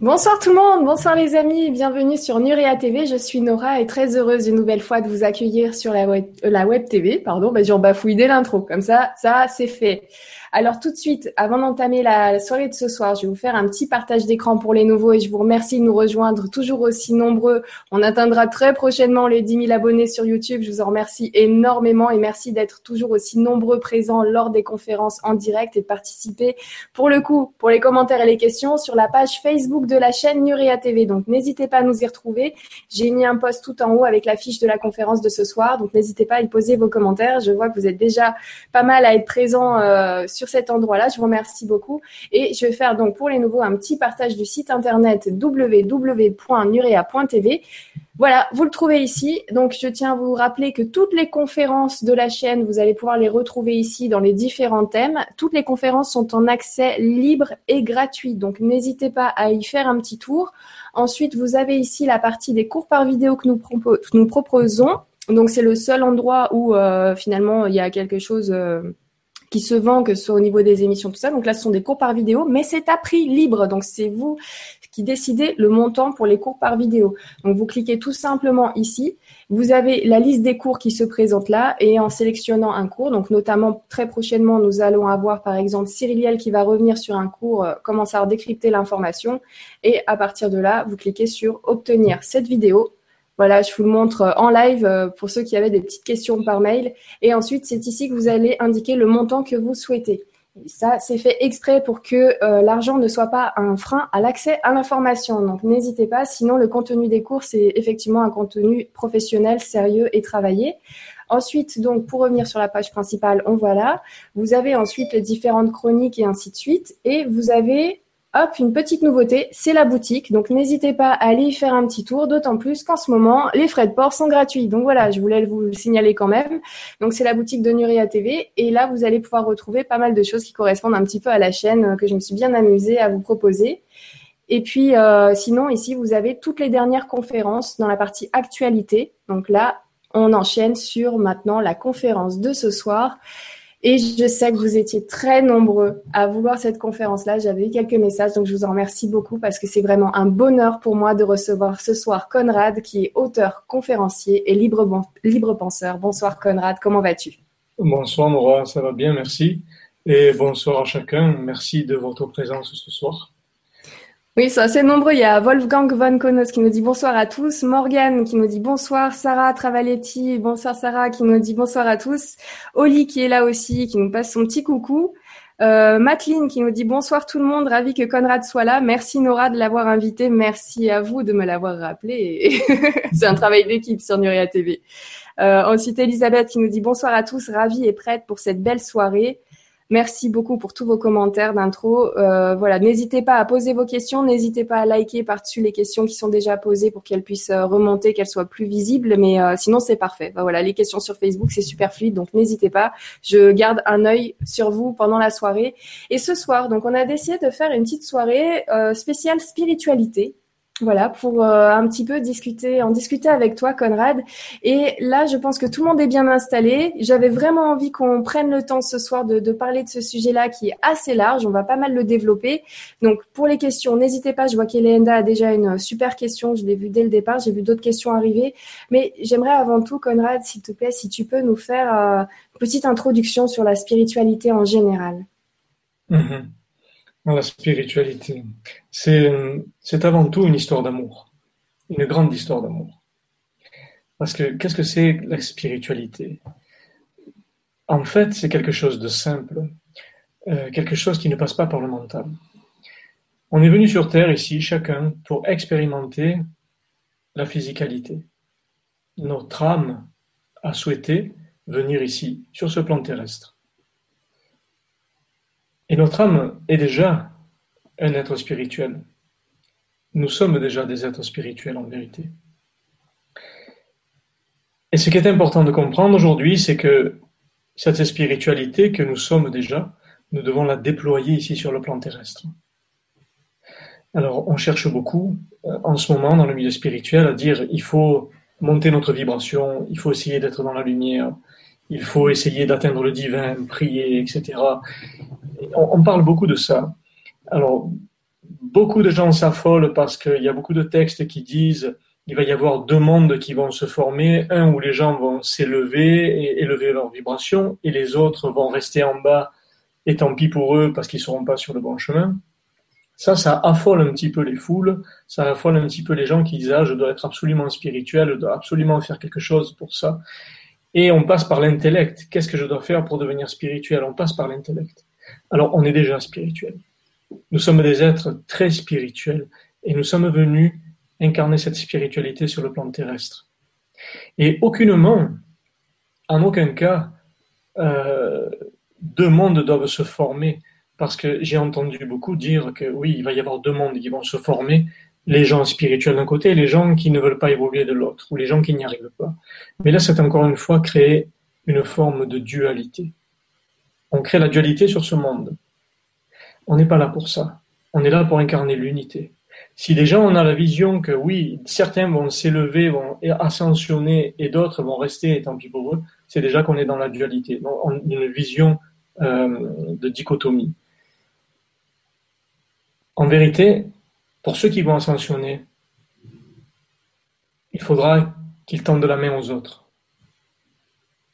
Bonsoir tout le monde, bonsoir les amis, bienvenue sur Nuria TV. Je suis Nora et très heureuse une nouvelle fois de vous accueillir sur la web, euh, la TV. Pardon, bah, j'en bafouille dès l'intro, comme ça, ça c'est fait. Alors tout de suite, avant d'entamer la soirée de ce soir, je vais vous faire un petit partage d'écran pour les nouveaux et je vous remercie de nous rejoindre toujours aussi nombreux. On atteindra très prochainement les 10 000 abonnés sur YouTube. Je vous en remercie énormément et merci d'être toujours aussi nombreux présents lors des conférences en direct et de participer pour le coup, pour les commentaires et les questions sur la page Facebook de la chaîne Nuria TV. Donc n'hésitez pas à nous y retrouver. J'ai mis un post tout en haut avec la fiche de la conférence de ce soir. Donc n'hésitez pas à y poser vos commentaires. Je vois que vous êtes déjà pas mal à être présents euh, sur cet endroit-là. Je vous remercie beaucoup. Et je vais faire donc pour les nouveaux un petit partage du site internet www.nurea.tv. Voilà, vous le trouvez ici. Donc, je tiens à vous rappeler que toutes les conférences de la chaîne, vous allez pouvoir les retrouver ici dans les différents thèmes. Toutes les conférences sont en accès libre et gratuit. Donc, n'hésitez pas à y faire un petit tour. Ensuite, vous avez ici la partie des cours par vidéo que nous, proposons. Donc, c'est le seul endroit où euh, finalement il y a quelque chose. Euh, qui se vend, que ce soit au niveau des émissions, tout ça. Donc là, ce sont des cours par vidéo, mais c'est à prix libre. Donc c'est vous qui le montant pour les cours par vidéo. Donc vous cliquez tout simplement ici. Vous avez la liste des cours qui se présentent là et en sélectionnant un cours, donc notamment très prochainement, nous allons avoir par exemple Cyriliel qui va revenir sur un cours, euh, commencer à décrypter l'information et à partir de là, vous cliquez sur obtenir cette vidéo voilà, je vous le montre euh, en live euh, pour ceux qui avaient des petites questions par mail. Et ensuite, c'est ici que vous allez indiquer le montant que vous souhaitez. Ça, c'est fait exprès pour que euh, l'argent ne soit pas un frein à l'accès à l'information. Donc, n'hésitez pas. Sinon, le contenu des cours, c'est effectivement un contenu professionnel, sérieux et travaillé. Ensuite, donc, pour revenir sur la page principale, on voit là. Vous avez ensuite les différentes chroniques et ainsi de suite. Et vous avez Hop, une petite nouveauté, c'est la boutique. Donc n'hésitez pas à aller y faire un petit tour, d'autant plus qu'en ce moment, les frais de port sont gratuits. Donc voilà, je voulais vous le signaler quand même. Donc c'est la boutique de Nuria TV. Et là, vous allez pouvoir retrouver pas mal de choses qui correspondent un petit peu à la chaîne que je me suis bien amusée à vous proposer. Et puis euh, sinon, ici, vous avez toutes les dernières conférences dans la partie actualité. Donc là, on enchaîne sur maintenant la conférence de ce soir. Et je sais que vous étiez très nombreux à vouloir cette conférence-là. J'avais eu quelques messages, donc je vous en remercie beaucoup parce que c'est vraiment un bonheur pour moi de recevoir ce soir Conrad, qui est auteur, conférencier et libre, libre penseur. Bonsoir Conrad, comment vas-tu? Bonsoir Nora, ça va bien, merci. Et bonsoir à chacun, merci de votre présence ce soir. Oui, c'est assez nombreux. Il y a Wolfgang von Konos qui nous dit bonsoir à tous, Morgan qui nous dit bonsoir, Sarah Travaletti, bonsoir Sarah qui nous dit bonsoir à tous, Oli qui est là aussi, qui nous passe son petit coucou, euh, qui nous dit bonsoir tout le monde, ravi que Conrad soit là. Merci Nora de l'avoir invité, merci à vous de me l'avoir rappelé. c'est un travail d'équipe sur Nuria TV. Euh, ensuite Elisabeth qui nous dit bonsoir à tous, ravie et prête pour cette belle soirée. Merci beaucoup pour tous vos commentaires d'intro. Euh, voilà, n'hésitez pas à poser vos questions, n'hésitez pas à liker par-dessus les questions qui sont déjà posées pour qu'elles puissent euh, remonter, qu'elles soient plus visibles. Mais euh, sinon, c'est parfait. voilà, les questions sur Facebook, c'est super fluide, donc n'hésitez pas. Je garde un œil sur vous pendant la soirée. Et ce soir, donc, on a décidé de faire une petite soirée spéciale spiritualité. Voilà, pour euh, un petit peu discuter, en discuter avec toi, Conrad. Et là, je pense que tout le monde est bien installé. J'avais vraiment envie qu'on prenne le temps ce soir de, parler de ce sujet-là qui est assez large. On va pas mal le développer. Donc, pour les questions, n'hésitez pas. Je vois qu'Elenda a déjà une super question. Je l'ai vu dès le départ. J'ai vu d'autres questions arriver. Mais j'aimerais avant tout, Conrad, s'il te plaît, si tu peux nous faire euh, une petite introduction sur la spiritualité en général. La spiritualité. C'est, c'est avant tout une histoire d'amour, une grande histoire d'amour. Parce que qu'est-ce que c'est la spiritualité? En fait, c'est quelque chose de simple, euh, quelque chose qui ne passe pas par le mental. On est venu sur Terre ici, chacun, pour expérimenter la physicalité. Notre âme a souhaité venir ici, sur ce plan terrestre. Et notre âme est déjà un être spirituel. Nous sommes déjà des êtres spirituels en vérité. Et ce qui est important de comprendre aujourd'hui, c'est que cette spiritualité que nous sommes déjà, nous devons la déployer ici sur le plan terrestre. Alors, on cherche beaucoup euh, en ce moment dans le milieu spirituel à dire il faut monter notre vibration, il faut essayer d'être dans la lumière, il faut essayer d'atteindre le divin, prier, etc. On, parle beaucoup de ça. Alors, beaucoup de gens s'affolent parce qu'il y a beaucoup de textes qui disent il va y avoir deux mondes qui vont se former, un où les gens vont s'élever et élever leur vibration, et les autres vont rester en bas, et tant pis pour eux parce qu'ils ne seront pas sur le bon chemin. Ça, ça affole un petit peu les foules, ça affole un petit peu les gens qui disent ah, je dois être absolument spirituel, je dois absolument faire quelque chose pour ça. Et on passe par l'intellect. Qu'est-ce que je dois faire pour devenir spirituel? On passe par l'intellect. Alors, on est déjà spirituel. Nous sommes des êtres très spirituels et nous sommes venus incarner cette spiritualité sur le plan terrestre. Et aucunement, en aucun cas, euh, deux mondes doivent se former, parce que j'ai entendu beaucoup dire que oui, il va y avoir deux mondes qui vont se former, les gens spirituels d'un côté et les gens qui ne veulent pas évoluer de l'autre, ou les gens qui n'y arrivent pas. Mais là, c'est encore une fois créer une forme de dualité. On crée la dualité sur ce monde. On n'est pas là pour ça. On est là pour incarner l'unité. Si déjà on a la vision que oui, certains vont s'élever, vont ascensionner et d'autres vont rester, tant pis pour eux, c'est déjà qu'on est dans la dualité, une vision euh, de dichotomie. En vérité, pour ceux qui vont ascensionner, il faudra qu'ils tendent la main aux autres.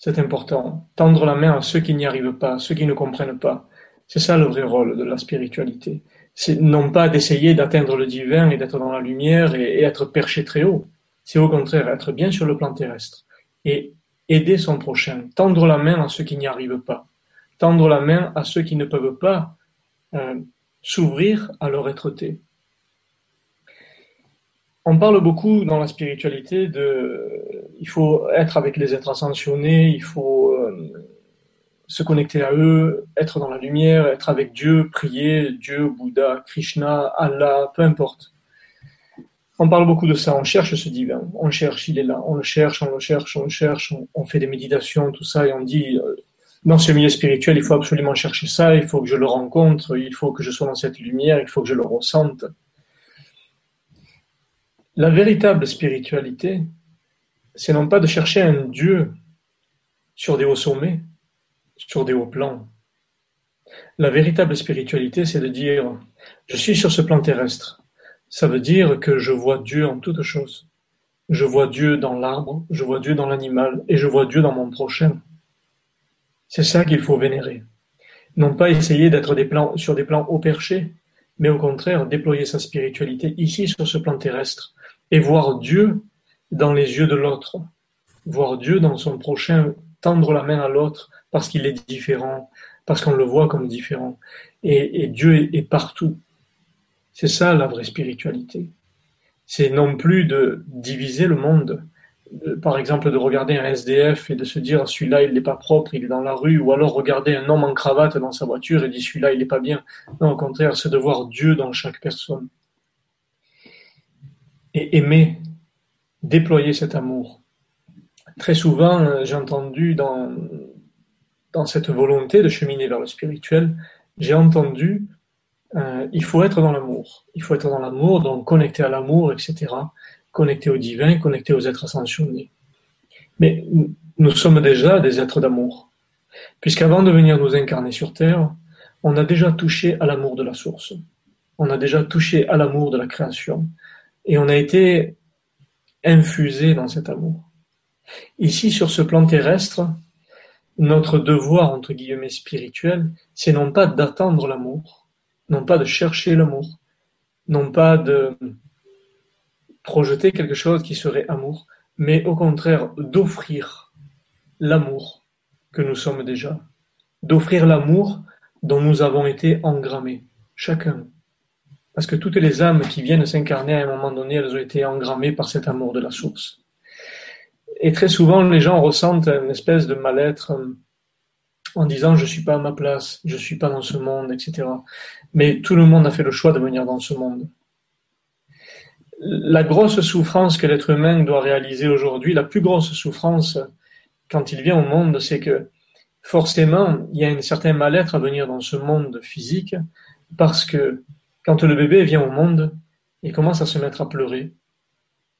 C'est important. Tendre la main à ceux qui n'y arrivent pas, ceux qui ne comprennent pas. C'est ça le vrai rôle de la spiritualité. C'est non pas d'essayer d'atteindre le divin et d'être dans la lumière et, être perché très haut. C'est au contraire être bien sur le plan terrestre et aider son prochain. Tendre la main à ceux qui n'y arrivent pas. Tendre la main à ceux qui ne peuvent pas euh, s'ouvrir à leur être-té. On parle beaucoup dans la spiritualité de, il faut être avec les êtres ascensionnés, il faut euh, se connecter à eux, être dans la lumière, être avec Dieu, prier, Dieu, Bouddha, Krishna, Allah, peu importe. On parle beaucoup de ça, on cherche ce divin, on cherche, il est là, on le cherche, on le cherche, on le cherche, on, fait des méditations, tout ça, et on dit, euh, dans ce milieu spirituel, il faut absolument chercher ça, il faut que je le rencontre, il faut que je sois dans cette lumière, il faut que je le ressente. La véritable spiritualité, c'est non pas de chercher un Dieu sur des hauts sommets, sur des hauts plans. La véritable spiritualité, c'est de dire, je suis sur ce plan terrestre. Ça veut dire que je vois Dieu en toutes choses. Je vois Dieu dans l'arbre, je vois Dieu dans l'animal, et je vois Dieu dans mon prochain. C'est ça qu'il faut vénérer. Non pas essayer d'être sur des plans haut perchés, mais au contraire déployer sa spiritualité ici sur ce plan terrestre et voir Dieu dans les yeux de l'autre, voir Dieu dans son prochain, tendre la main à l'autre parce qu'il est différent, parce qu'on le voit comme différent. Et, Dieu est, partout. C'est ça la vraie spiritualité. C'est non plus de diviser le monde, par exemple de regarder un SDF et de se dire celui-là il n'est pas propre, il est dans la rue, ou alors regarder un homme en cravate dans sa voiture et dire celui-là il n'est pas bien. Non, au contraire, c'est de voir Dieu dans chaque personne. Et aimer, déployer cet amour. Très souvent, euh, j'ai entendu dans, cette volonté de cheminer vers le spirituel, j'ai entendu euh, il faut être dans l'amour. Il faut être dans l'amour, donc connecté à l'amour, etc. Connecté au divin, connecté aux êtres ascensionnés. Mais nous sommes déjà des êtres d'amour. Puisqu'avant de venir nous incarner sur Terre, on a déjà touché à l'amour de la source. On a déjà touché à l'amour de la création. Et on a été infusé dans cet amour. Ici, sur ce plan terrestre, notre devoir, entre guillemets, spirituel, c'est non pas d'attendre l'amour, non pas de chercher l'amour, non pas de projeter quelque chose qui serait amour, mais au contraire d'offrir l'amour que nous sommes déjà, d'offrir l'amour dont nous avons été engrammés, chacun. Parce que toutes les âmes qui viennent s'incarner à un moment donné, elles ont été engrammées par cet amour de la source. Et très souvent, les gens ressentent une espèce de mal-être euh, en disant je suis pas à ma place, je suis pas dans ce monde, etc. Mais tout le monde a fait le choix de venir dans ce monde. La grosse souffrance que l'être humain doit réaliser aujourd'hui, la plus grosse souffrance quand il vient au monde, c'est que forcément, il y a un certain mal-être à venir dans ce monde physique parce que quand le bébé vient au monde, il commence à se mettre à pleurer.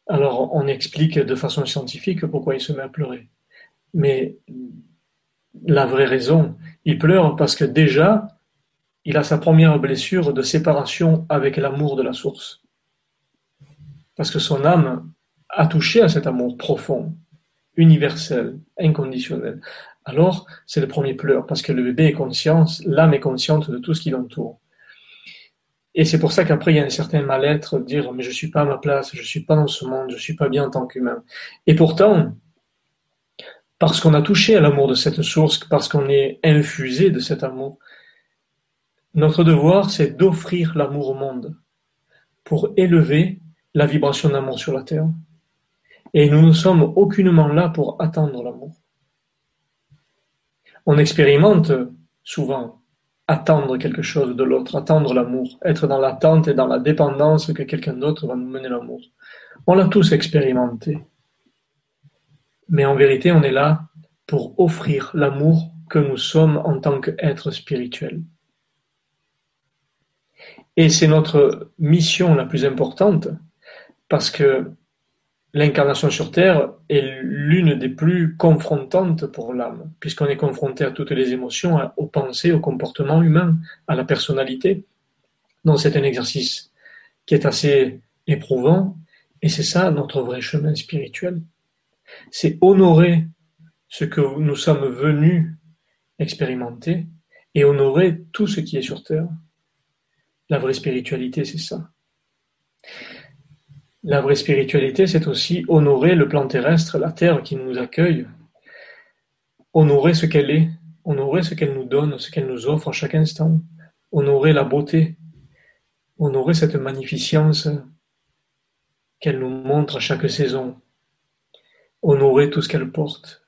Alors on explique de façon scientifique pourquoi il se met à pleurer. Mais la vraie raison, il pleure parce que déjà, il a sa première blessure de séparation avec l'amour de la source. Parce que son âme a touché à cet amour profond, universel, inconditionnel. Alors, c'est le premier pleur, parce que le bébé est conscient, l'âme est consciente de tout ce qui l'entoure. Et c'est pour ça qu'après, il y a un certain mal-être, dire, mais je suis pas à ma place, je suis pas dans ce monde, je suis pas bien en tant qu'humain. Et pourtant, parce qu'on a touché à l'amour de cette source, parce qu'on est infusé de cet amour, notre devoir, c'est d'offrir l'amour au monde pour élever la vibration d'amour sur la terre. Et nous ne sommes aucunement là pour attendre l'amour. On expérimente souvent attendre quelque chose de l'autre, attendre l'amour, être dans l'attente et dans la dépendance que quelqu'un d'autre va nous mener l'amour. On l'a tous expérimenté. Mais en vérité, on est là pour offrir l'amour que nous sommes en tant qu'êtres spirituels. Et c'est notre mission la plus importante parce que l'incarnation sur Terre est l'une des plus confrontantes pour l'âme, puisqu'on est confronté à toutes les émotions, aux pensées, au comportement humain, à la personnalité. Donc c'est un exercice qui est assez éprouvant, et c'est ça notre vrai chemin spirituel. C'est honorer ce que nous sommes venus expérimenter et honorer tout ce qui est sur Terre. La vraie spiritualité, c'est ça. La vraie spiritualité, c'est aussi honorer le plan terrestre, la terre qui nous accueille, honorer ce qu'elle est, honorer ce qu'elle nous donne, ce qu'elle nous offre à chaque instant, honorer la beauté, honorer cette magnificence qu'elle nous montre à chaque saison, honorer tout ce qu'elle porte,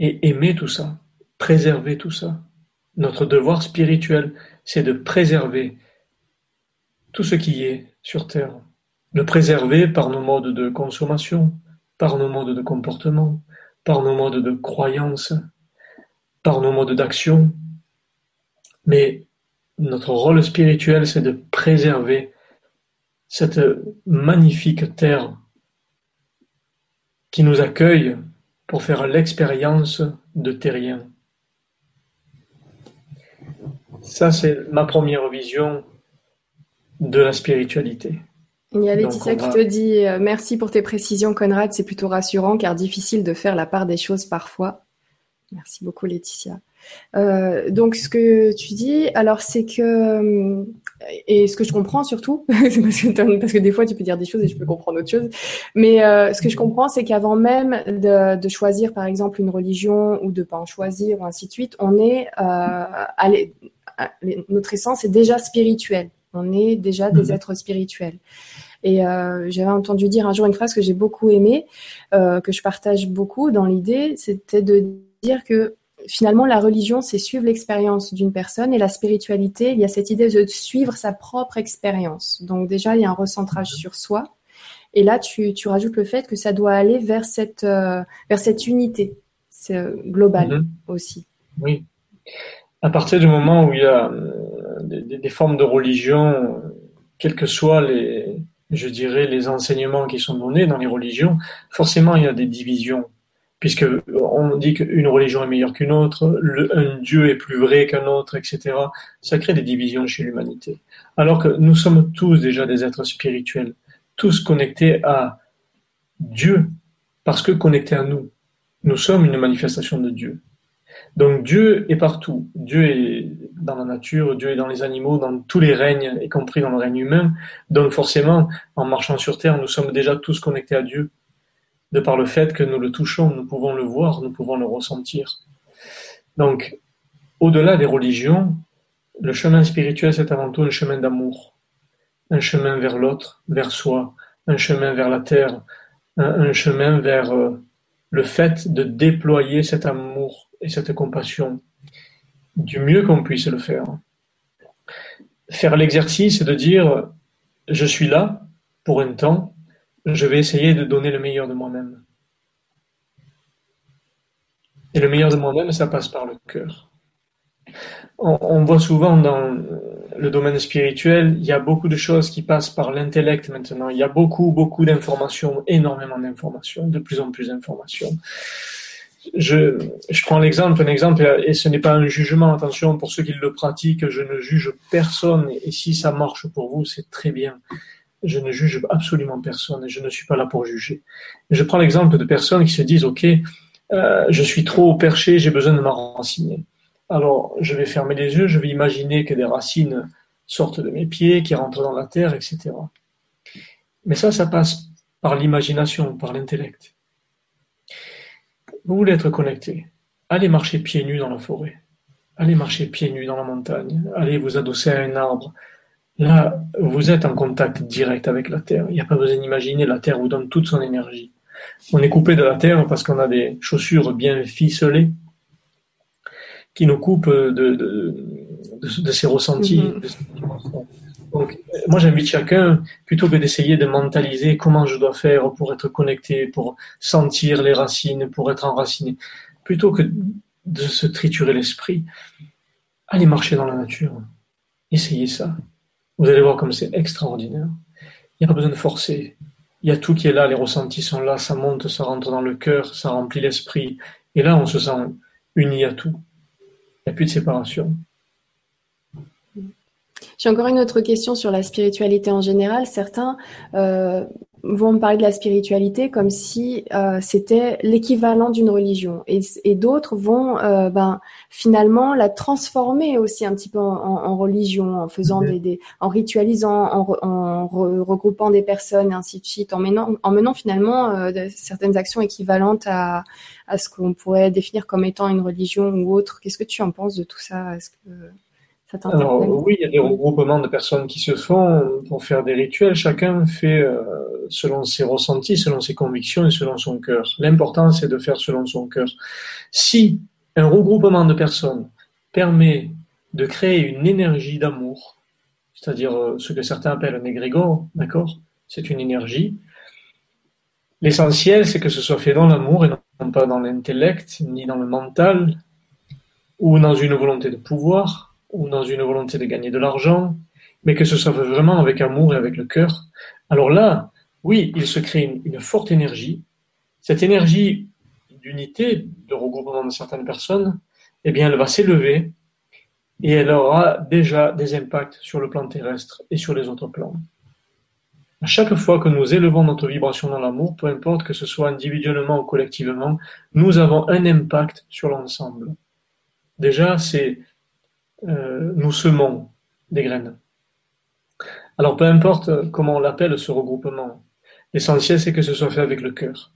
et aimer tout ça, préserver tout ça. Notre devoir spirituel, c'est de préserver tout ce qui est sur Terre, le préserver par nos modes de consommation, par nos modes de comportement, par nos modes de croyance, par nos modes d'action. Mais notre rôle spirituel, c'est de préserver cette magnifique terre qui nous accueille pour faire l'expérience de terrien. Ça, c'est ma première vision de la spiritualité. Il y a Laetitia qui te dit euh, merci pour tes précisions, Conrad. C'est plutôt rassurant car difficile de faire la part des choses parfois. Merci beaucoup, Laetitia. Euh, donc, ce que tu dis, alors, c'est que, euh, et ce que je comprends surtout, parce, que, parce que des fois, tu peux dire des choses et je peux comprendre autre chose, mais ce que je comprends, c'est qu'avant même de, de, choisir, par exemple, une religion ou de pas en choisir, ou ainsi de suite, on est, notre essence est déjà spirituelle. On est déjà des mhm. êtres spirituels. Et euh, j'avais entendu dire un jour une phrase que j'ai beaucoup aimée, euh, que je partage beaucoup dans l'idée, c'était de dire que finalement la religion, c'est suivre l'expérience d'une personne et la spiritualité, il y a cette idée de suivre sa propre expérience. Donc déjà, il y a un recentrage sur soi. Et là, tu, rajoutes le fait que ça doit aller vers cette, euh, vers cette unité globale mhm. aussi. Oui. À partir du moment où il y a des, formes de religion, quels que soient les, je dirais, les enseignements qui sont donnés dans les religions, forcément il y a des divisions. Puisque on dit qu'une religion est meilleure qu'une autre, un Dieu est plus vrai qu'un autre, etc. Ça crée des divisions chez l'humanité. Alors que nous sommes tous déjà des êtres spirituels, tous connectés à Dieu, parce que connectés à nous. Nous sommes une manifestation de Dieu. Donc Dieu est partout. Dieu est dans la nature, Dieu est dans les animaux, dans tous les règnes, y compris dans le règne humain. Donc forcément, en marchant sur Terre, nous sommes déjà tous connectés à Dieu. De par le fait que nous le touchons, nous pouvons le voir, nous pouvons le ressentir. Donc, au-delà des religions, le chemin spirituel, c'est avant tout un chemin d'amour. Un chemin vers l'autre, vers soi, un chemin vers la terre, un, chemin vers euh, le fait de déployer cet amour et cette compassion du mieux qu'on puisse le faire. Faire l'exercice de dire je suis là pour un temps, je vais essayer de donner le meilleur de moi-même. Et le meilleur de moi-même, ça passe par le cœur. On, voit souvent dans le domaine spirituel, il y a beaucoup de choses qui passent par l'intellect maintenant. Il y a beaucoup, beaucoup d'informations, énormément d'informations, de plus en plus d'informations. Je, je prends l'exemple, un exemple, et ce n'est pas un jugement, attention, pour ceux qui le pratiquent, je ne juge personne, et si ça marche pour vous, c'est très bien. Je ne juge absolument personne, et je ne suis pas là pour juger. Je prends l'exemple de personnes qui se disent, OK, euh, je suis trop perché, j'ai besoin de m'enraciner. Alors, je vais fermer les yeux, je vais imaginer que des racines sortent de mes pieds, qui rentrent dans la terre, etc. Mais ça, ça passe par l'imagination, par l'intellect. Vous voulez être connecté. Allez marcher pieds nus dans la forêt. Allez marcher pieds nus dans la montagne. Allez vous adosser à un arbre. Là, vous êtes en contact direct avec la Terre. Il n'y a pas besoin d'imaginer, la Terre vous donne toute son énergie. On est coupé de la Terre parce qu'on a des chaussures bien ficelées qui nous coupent de, de, ces ressentis. Mm-hmm. Donc, moi, j'invite chacun, plutôt que d'essayer de mentaliser comment je dois faire pour être connecté, pour sentir les racines, pour être enraciné, plutôt que de se triturer l'esprit, allez marcher dans la nature. Essayez ça. Vous allez voir comme c'est extraordinaire. Il n'y a pas besoin de forcer. Il y a tout qui est là, les ressentis sont là, ça monte, ça rentre dans le cœur, ça remplit l'esprit. Et là, on se sent uni à tout. Il n'y a plus de séparation. J'ai encore une autre question sur la spiritualité en général. Certains euh, vont me parler de la spiritualité comme si euh, c'était l'équivalent d'une religion, et, d'autres vont euh, ben, finalement la transformer aussi un petit peu en, religion, en faisant des, en ritualisant, en, regroupant des personnes, et ainsi de suite, en menant, en menant finalement certaines actions équivalentes à, à ce qu'on pourrait définir comme étant une religion ou autre. Qu'est-ce que tu en penses de tout ça? Est-ce que alors, oui, il y a des regroupements de personnes qui se font pour faire des rituels. Chacun fait euh, selon ses ressentis, selon ses convictions et selon son cœur. L'important, c'est de faire selon son cœur. Si un regroupement de personnes permet de créer une énergie d'amour, c'est-à-dire euh, ce que certains appellent un égrégore, d'accord C'est une énergie. L'essentiel, c'est que ce soit fait dans l'amour et non pas dans l'intellect, ni dans le mental, ou dans une volonté de pouvoir, ou dans une volonté de gagner de l'argent, mais que ce soit vraiment avec amour et avec le cœur, alors là, oui, il se crée une, forte énergie. Cette énergie d'unité, de regroupement de certaines personnes, eh bien, elle va s'élever et elle aura déjà des impacts sur le plan terrestre et sur les autres plans. À chaque fois que nous élevons notre vibration dans l'amour, peu importe que ce soit individuellement ou collectivement, nous avons un impact sur l'ensemble. Déjà, c'est nous semons des graines. Alors peu importe comment on l'appelle ce regroupement, l'essentiel c'est que ce soit fait avec le cœur,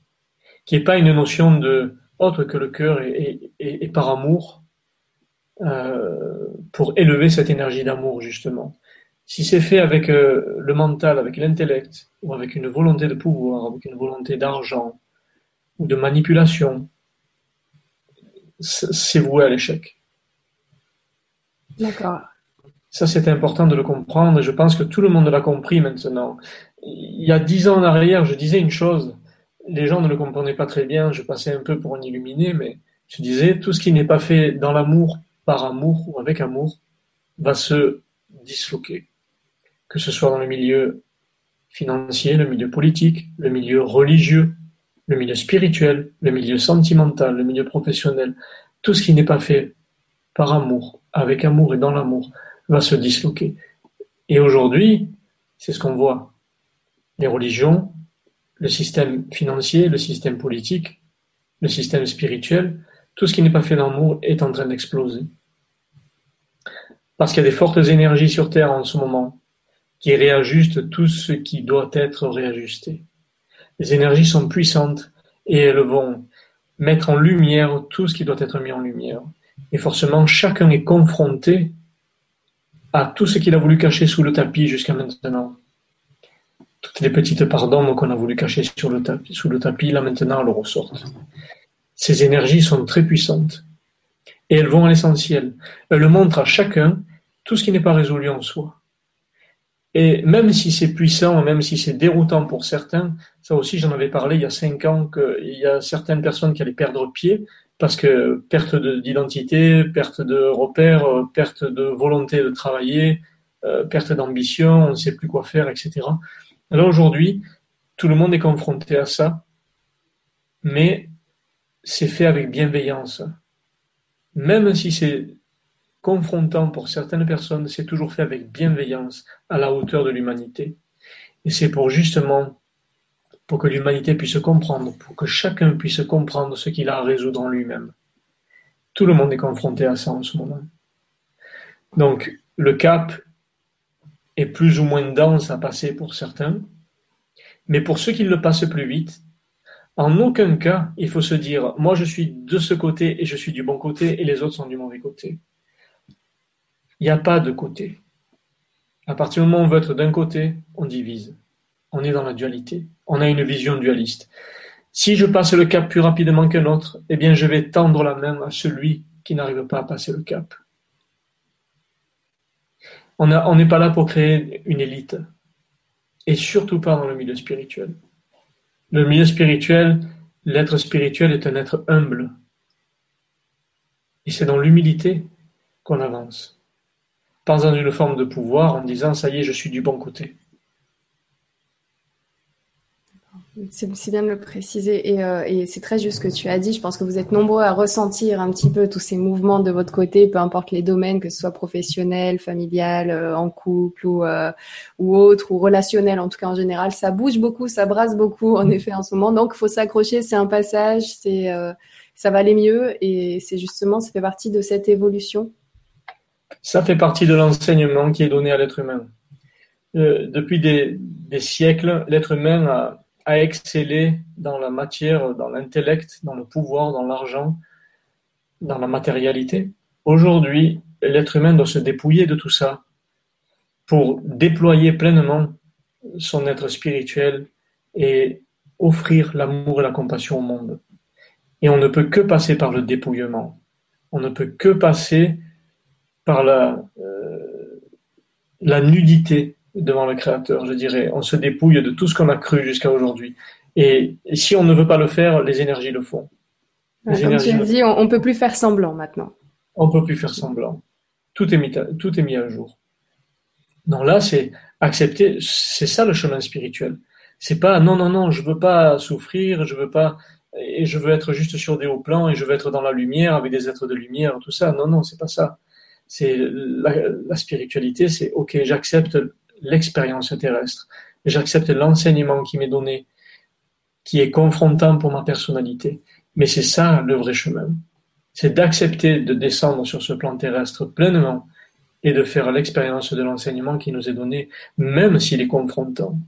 qu'il n'y pas une notion de autre que le cœur et, par amour euh, pour élever cette énergie d'amour justement. Si c'est fait avec euh, le mental, avec l'intellect, ou avec une volonté de pouvoir, avec une volonté d'argent, ou de manipulation, c'est voué à l'échec. D'accord. Ça, c'est important de le comprendre et je pense que tout le monde l'a compris maintenant. Il y a dix ans en arrière, je disais une chose, les gens ne le comprenaient pas très bien, je passais un peu pour un illuminé, mais je disais, tout ce qui n'est pas fait dans l'amour, par amour ou avec amour, va se disloquer. Que ce soit dans le milieu financier, le milieu politique, le milieu religieux, le milieu spirituel, le milieu sentimental, le milieu professionnel, tout ce qui n'est pas fait par amour, avec amour et dans l'amour, va se disloquer. Et aujourd'hui, c'est ce qu'on voit. Les religions, le système financier, le système politique, le système spirituel, tout ce qui n'est pas fait d'amour est en train d'exploser. Parce qu'il y a des fortes énergies sur Terre en ce moment qui réajustent tout ce qui doit être réajusté. Les énergies sont puissantes et elles vont mettre en lumière tout ce qui doit être mis en lumière. Et forcément, chacun est confronté à tout ce qu'il a voulu cacher sous le tapis jusqu'à maintenant. Toutes les petites d'ombre qu'on a voulu cacher sous le tapis, là maintenant, elles ressortent. Ces énergies sont très puissantes. Et elles vont à l'essentiel. Elles montrent à chacun tout ce qui n'est pas résolu en soi. Et même si c'est puissant, même si c'est déroutant pour certains, ça aussi j'en avais parlé il y a cinq ans qu'il y a certaines personnes qui allaient perdre pied parce que perte d'identité, perte de repères, euh, perte de volonté de travailler, euh, perte d'ambition, on ne sait plus quoi faire, etc. Alors aujourd'hui, tout le monde est confronté à ça, mais c'est fait avec bienveillance. Même si c'est confrontant pour certaines personnes, c'est toujours fait avec bienveillance, à la hauteur de l'humanité. Et c'est pour justement, pour que l'humanité puisse comprendre, pour que chacun puisse comprendre ce qu'il a à résoudre en lui-même. Tout le monde est confronté à ça en ce moment. Donc, le cap est plus ou moins dense à passer pour certains, mais pour ceux qui le passent plus vite, en aucun cas il faut se dire moi je suis de ce côté et je suis du bon côté et les autres sont du mauvais côté. Il n'y a pas de côté. À partir du moment où on veut être d'un côté, on divise. On est dans la dualité. On a une vision dualiste. Si je passe le cap plus rapidement qu'un autre, eh bien je vais tendre la main à celui qui n'arrive pas à passer le cap. On n'est pas là pour créer une élite. Et surtout pas dans le milieu spirituel. Le milieu spirituel, l'être spirituel est un être humble. Et c'est dans l'humilité qu'on avance. Pas dans une forme de pouvoir en disant ça y est, je suis du bon côté. C'est bien de le préciser euh, et, c'est très juste ce que tu as dit. Je pense que vous êtes nombreux à ressentir un petit peu tous ces mouvements de votre côté, peu importe les domaines, que ce soit professionnel, familial, euh, en couple ou, euh, ou autre, ou relationnel en tout cas en général. Ça bouge beaucoup, ça brasse beaucoup en effet en ce moment. Donc il faut s'accrocher, c'est un passage, c'est ça va aller mieux et c'est justement, ça fait partie de cette évolution. Ça fait partie de l'enseignement qui est donné à l'être humain. depuis des, des siècles, l'être humain a à exceller dans la matière, dans l'intellect, dans le pouvoir, dans l'argent, dans la matérialité. Aujourd'hui, l'être humain doit se dépouiller de tout ça pour déployer pleinement son être spirituel et offrir l'amour et la compassion au monde. Et on ne peut que passer par le dépouillement. On ne peut que passer par la, euh, la nudité devant le Créateur, je dirais. On se dépouille de tout ce qu'on a cru jusqu'à aujourd'hui. Et, si on ne veut pas le faire, les énergies le font. comme tu as dit, on ne peut plus faire semblant maintenant. On ne peut plus faire semblant. Tout est mis à, tout est mis à jour. Non, là, c'est accepter. C'est ça le chemin spirituel. C'est pas non, non, non, je veux pas souffrir, je veux pas, et je veux être juste sur des hauts plans et je veux être dans la lumière avec des êtres de lumière, tout ça. Non, non, c'est pas ça. C'est la, la spiritualité, c'est ok, j'accepte l'expérience terrestre. J'accepte l'enseignement qui m'est donné, qui est confrontant pour ma personnalité. Mais c'est ça le vrai chemin. C'est d'accepter de descendre sur ce plan terrestre pleinement et de faire l'expérience de l'enseignement qui nous est donné, même s'il est confrontant.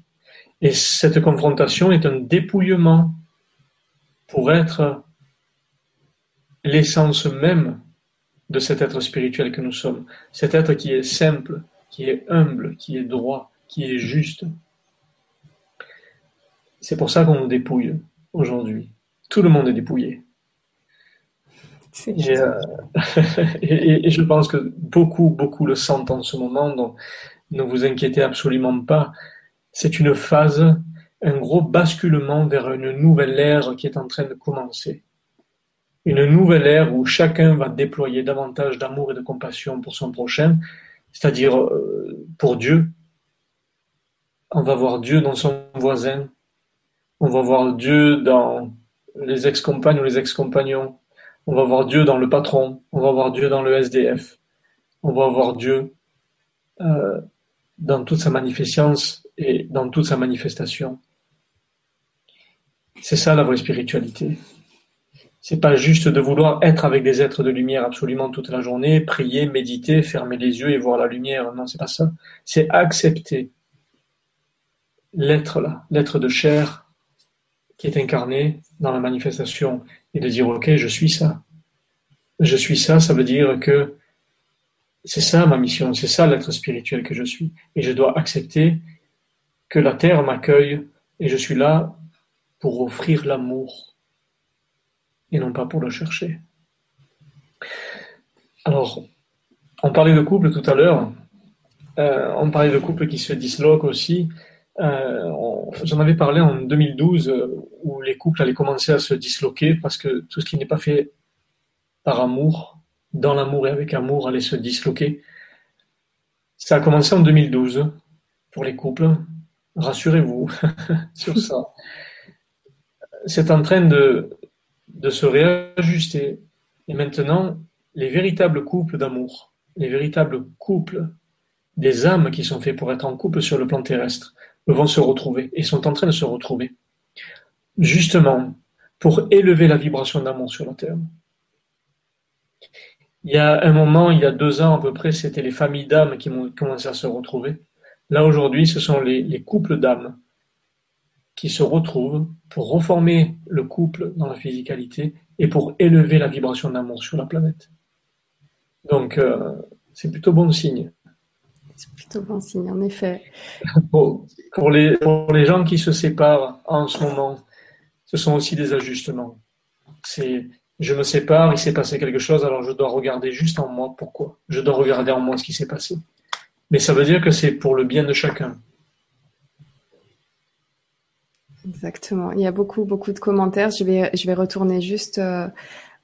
Et cette confrontation est un dépouillement pour être l'essence même de cet être spirituel que nous sommes, cet être qui est simple, qui est humble, qui est droit, qui est juste. C'est pour ça qu'on nous dépouille aujourd'hui. Tout le monde est dépouillé. Euh, et, je pense que beaucoup, beaucoup le sentent en ce moment, donc ne vous inquiétez absolument pas. C'est une phase, un gros basculement vers une nouvelle ère qui est en train de commencer. Une nouvelle ère où chacun va déployer davantage d'amour et de compassion pour son prochain, c'est-à-dire euh, pour Dieu. On va voir Dieu dans son voisin, on va voir Dieu dans les ex-compagnes ou les ex-compagnons, on va voir Dieu dans le patron, on va voir Dieu dans le SDF, on va voir Dieu euh, dans toute sa magnificence et dans toute sa manifestation. C'est ça la vraie spiritualité. C'est pas juste de vouloir être avec des êtres de lumière absolument toute la journée, prier, méditer, fermer les yeux et voir la lumière. Non, c'est pas ça. C'est accepter l'être là, l'être de chair qui est incarné dans la manifestation et de dire ok, je suis ça. Je suis ça, ça veut dire que c'est ça ma mission, c'est ça l'être spirituel que je suis. Et je dois accepter que la terre m'accueille et je suis là pour offrir l'amour et non pas pour le chercher. Alors, on parlait de couple tout à l'heure, euh, on parlait de couple qui se disloquent aussi. Euh, j'en avais parlé en 2012 euh, où les couples allaient commencer à se disloquer parce que tout ce qui n'est pas fait par amour, dans l'amour et avec amour, allait se disloquer. Ça a commencé en 2012 pour les couples. Rassurez-vous sur ça. C'est en train de, de se réajuster. Et maintenant, les véritables couples d'amour, les véritables couples des âmes qui sont faits pour être en couple sur le plan terrestre, vont se retrouver et sont en train de se retrouver. Justement, pour élever la vibration d'amour sur la Terre. Il y a un moment, il y a deux ans à peu près, c'était les familles d'âmes qui ont commencé à se retrouver. Là aujourd'hui, ce sont les, les couples d'âmes qui se retrouvent pour reformer le couple dans la physicalité et pour élever la vibration d'amour sur la planète. Donc, euh, c'est plutôt bon signe. C'est plutôt bon signe, en effet. pour, les, pour les gens qui se séparent en ce moment, ce sont aussi des ajustements. C'est je me sépare, il s'est passé quelque chose, alors je dois regarder juste en moi pourquoi. Je dois regarder en moi ce qui s'est passé. Mais ça veut dire que c'est pour le bien de chacun. Exactement. Il y a beaucoup, beaucoup de commentaires. Je vais, je vais retourner juste euh,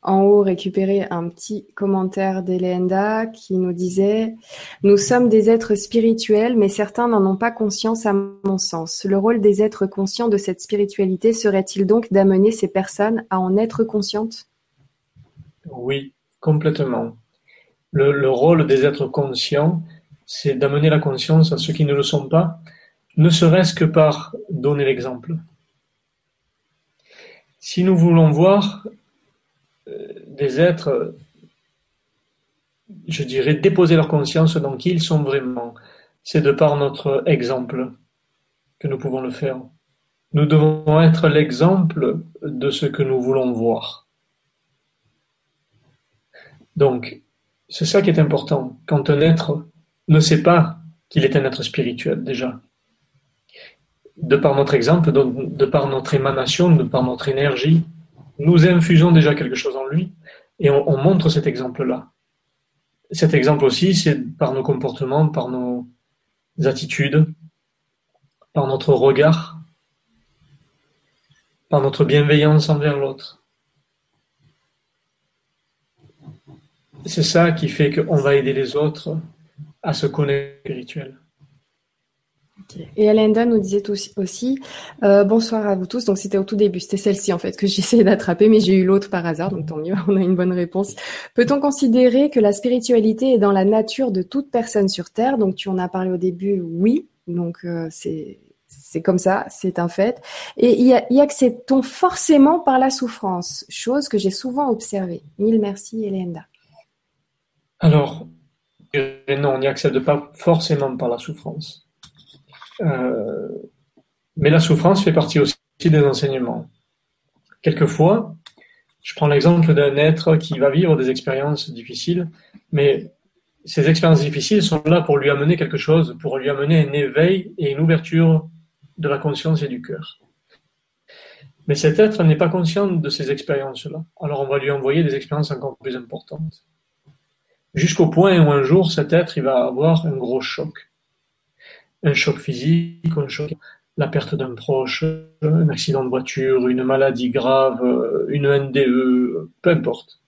en haut récupérer un petit commentaire d'Elenda qui nous disait Nous sommes des êtres spirituels, mais certains n'en ont pas conscience à mon sens. Le rôle des êtres conscients de cette spiritualité serait-il donc d'amener ces personnes à en être conscientes? Oui, complètement. Le, le rôle des êtres conscients, c'est d'amener la conscience à ceux qui ne le sont pas, ne serait-ce que par donner l'exemple. Si nous voulons voir euh, des êtres, je dirais, déposer leur conscience dans qui ils sont vraiment, c'est de par notre exemple que nous pouvons le faire. Nous devons être l'exemple de ce que nous voulons voir. Donc, c'est ça qui est important. Quand un être ne sait pas qu'il est un être spirituel déjà, de par notre exemple, de, par notre émanation, de par notre énergie, nous infusons déjà quelque chose en lui et on, montre cet exemple-là. Cet exemple aussi, c'est par nos comportements, par nos attitudes, par notre regard, par notre bienveillance envers l'autre. C'est ça qui fait qu'on va aider les autres à se connaître spirituel. Et Alenda nous disait aussi, euh, bonsoir à vous tous. Donc c'était au tout début, c'était celle-ci en fait que j'essayais d'attraper, mais j'ai eu l'autre par hasard, donc tant mieux, on a une bonne réponse. Peut-on considérer que la spiritualité est dans la nature de toute personne sur Terre? Donc tu en as parlé au début, oui. Donc euh, c'est c'est comme ça, c'est un fait. Et y, y accède-t-on forcément par la souffrance? Chose que j'ai souvent observée. Mille merci, Elenda. Alors, non, on n'y accède pas forcément par la souffrance. Euh, mais la souffrance fait partie aussi des enseignements. Quelquefois, je prends l'exemple d'un être qui va vivre des expériences difficiles, mais ces expériences difficiles sont là pour lui amener quelque chose, pour lui amener un éveil et une ouverture de la conscience et du cœur. Mais cet être n'est pas conscient de ces expériences-là. Alors on va lui envoyer des expériences encore plus importantes. Jusqu'au point où un jour, cet être, il va avoir un gros choc un choc physique, un choc, la perte d'un proche, un accident de voiture, une maladie grave, une NDE, peu importe.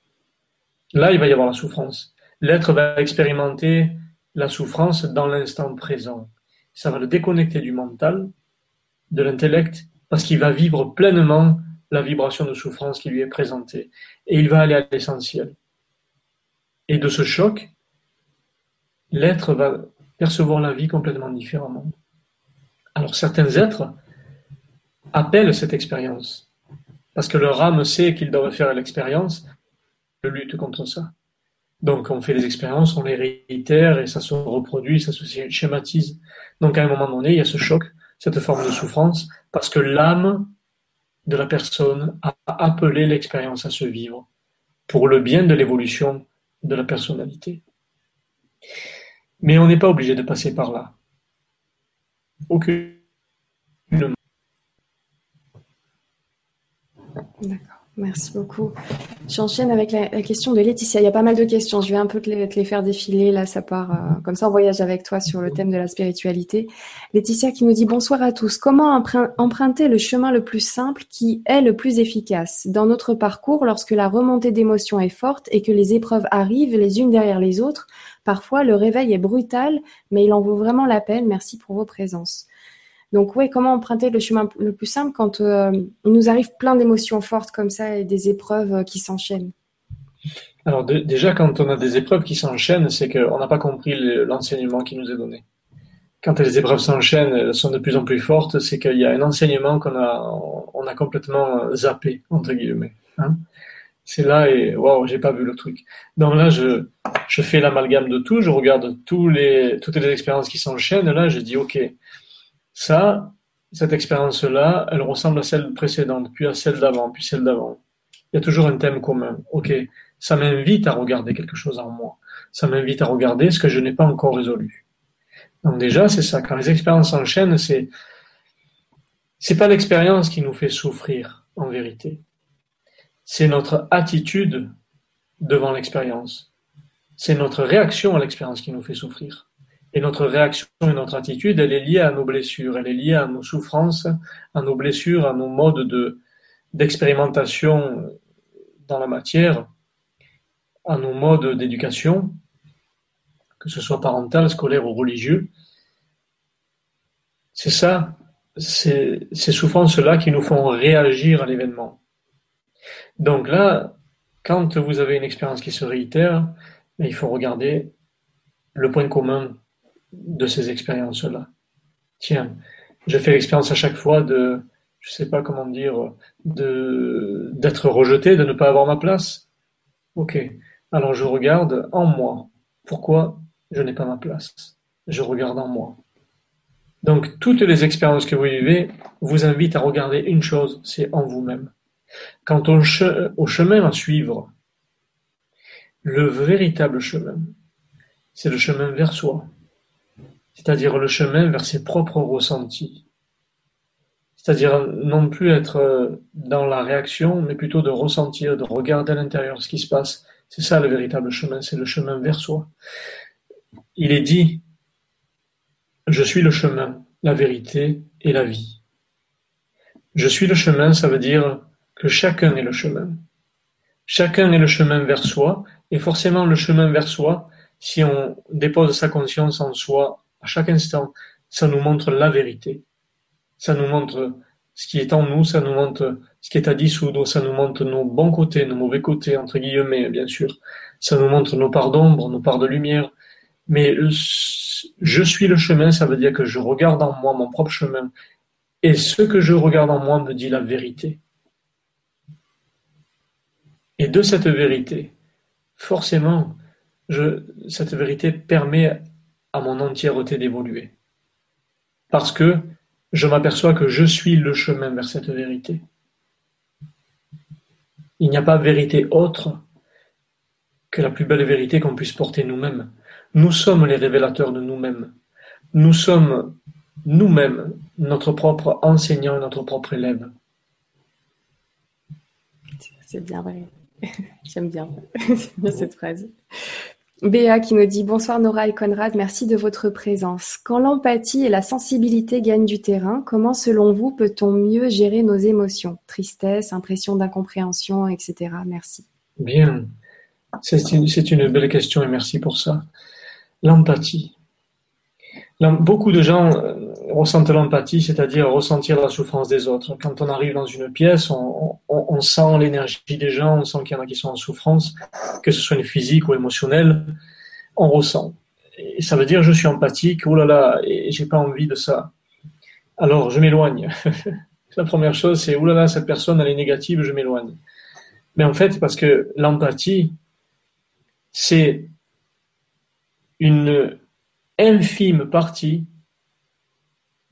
Là, il va y avoir la souffrance. L'être va expérimenter la souffrance dans l'instant présent. Ça va le déconnecter du mental, de l'intellect, parce qu'il va vivre pleinement la vibration de souffrance qui lui est présentée. Et il va aller à l'essentiel. Et de ce choc, l'être va percevoir la vie complètement différemment. Alors certains êtres appellent cette expérience, parce que leur âme sait qu'ils doivent faire l'expérience, de lutte contre ça. Donc on fait des expériences, on les réitère et ça se reproduit, ça se schématise. Donc à un moment donné, il y a ce choc, cette forme de souffrance, parce que l'âme de la personne a appelé l'expérience à se vivre pour le bien de l'évolution de la personnalité. Mais on n'est pas obligé de passer par là. Aucune. D'accord. Merci beaucoup. J'enchaîne avec la, question de Laetitia. Il y a pas mal de questions. Je vais un peu te les, faire défiler. Là, ça part euh, comme ça. On voyage avec toi sur le thème de la spiritualité. Laetitia qui nous dit bonsoir à tous. Comment emprunter le chemin le plus simple qui est le plus efficace? Dans notre parcours lorsque la remontée d'émotions est forte et que les épreuves arrivent les unes derrière les autres Parfois, le réveil est brutal, mais il en vaut vraiment la peine. Merci pour vos présences. Donc oui, comment emprunter le chemin le plus simple quand euh, il nous arrive plein d'émotions fortes comme ça et des épreuves euh, qui s'enchaînent? Alors déjà, quand on a des épreuves qui s'enchaînent, c'est qu'on n'a pas compris l'enseignement qui nous est donné. Quand les épreuves s'enchaînent, elles sont de plus en plus fortes, c'est qu'il y a un enseignement qu'on a, on a complètement zappé, entre guillemets. Hein c'est là et waouh, j'ai pas vu le truc. Donc là, je, je fais l'amalgame de tout, je regarde tous les, toutes les expériences qui s'enchaînent. Là, je dis, OK, ça, cette expérience-là, elle ressemble à celle précédente, puis à celle d'avant, puis celle d'avant. Il y a toujours un thème commun. OK, ça m'invite à regarder quelque chose en moi. Ça m'invite à regarder ce que je n'ai pas encore résolu. Donc déjà, c'est ça. Quand les expériences s'enchaînent, c'est, c'est pas l'expérience qui nous fait souffrir, en vérité c'est notre attitude devant l'expérience. C'est notre réaction à l'expérience qui nous fait souffrir. Et notre réaction et notre attitude, elle est liée à nos blessures, elle est liée à nos souffrances, à nos blessures, à nos modes de, d'expérimentation dans la matière, à nos modes d'éducation, que ce soit parental, scolaire ou religieux. C'est ça, ces souffrances-là qui nous font réagir à l'événement. Donc là, quand vous avez une expérience qui se réitère, il faut regarder le point commun de ces expériences-là. Tiens, j'ai fait l'expérience à chaque fois de, je sais pas comment dire, d'être rejeté, de ne pas avoir ma place. Ok. Alors je regarde en moi. Pourquoi je n'ai pas ma place? Je regarde en moi. Donc, toutes les expériences que vous vivez vous invitent à regarder une chose, c'est en vous-même. Quant au chemin à suivre, le véritable chemin, c'est le chemin vers soi, c'est-à-dire le chemin vers ses propres ressentis. C'est-à-dire non plus être dans la réaction, mais plutôt de ressentir, de regarder à l'intérieur ce qui se passe. C'est ça le véritable chemin, c'est le chemin vers soi. Il est dit, je suis le chemin, la vérité et la vie. Je suis le chemin, ça veut dire que chacun est le chemin. Chacun est le chemin vers soi, et forcément le chemin vers soi, si on dépose sa conscience en soi à chaque instant, ça nous montre la vérité. Ça nous montre ce qui est en nous, ça nous montre ce qui est à dissoudre, ça nous montre nos bons côtés, nos mauvais côtés, entre guillemets, bien sûr. Ça nous montre nos parts d'ombre, nos parts de lumière. Mais je suis le chemin, ça veut dire que je regarde en moi mon propre chemin. Et ce que je regarde en moi me dit la vérité. Et de cette vérité, forcément, cette vérité permet à mon entièreté d'évoluer. Parce que je m'aperçois que je suis le chemin vers cette vérité. Il n'y a pas vérité autre que la plus belle vérité qu'on puisse porter nous-mêmes. Nous sommes les révélateurs de nous-mêmes. Nous sommes nous-mêmes notre propre enseignant et notre propre élève. J'aime bien, cette phrase. Béa qui nous dit Bonsoir Nora et Conrad, merci de votre présence. Quand l'empathie et la sensibilité gagnent du terrain, comment selon vous peut-on mieux gérer nos émotions? Tristesse, impression d'incompréhension, etc. Merci. Bien, c'est une, une belle question et merci pour ça. L'empathie. Beaucoup de gens euh, ressentent l'empathie, c'est-à-dire ressentir la souffrance des autres. Quand on arrive dans une pièce, on, sent l'énergie des gens, on sent qu'il y en a qui sont en souffrance, que ce soit une physique ou émotionnelle, on ressent. Et ça veut dire je suis empathique, oh là là, et j'ai pas envie de ça. Alors je m'éloigne. la première chose, c'est oh là là, cette personne elle est négative, je m'éloigne. Mais en fait, parce que l'empathie, c'est une infime partie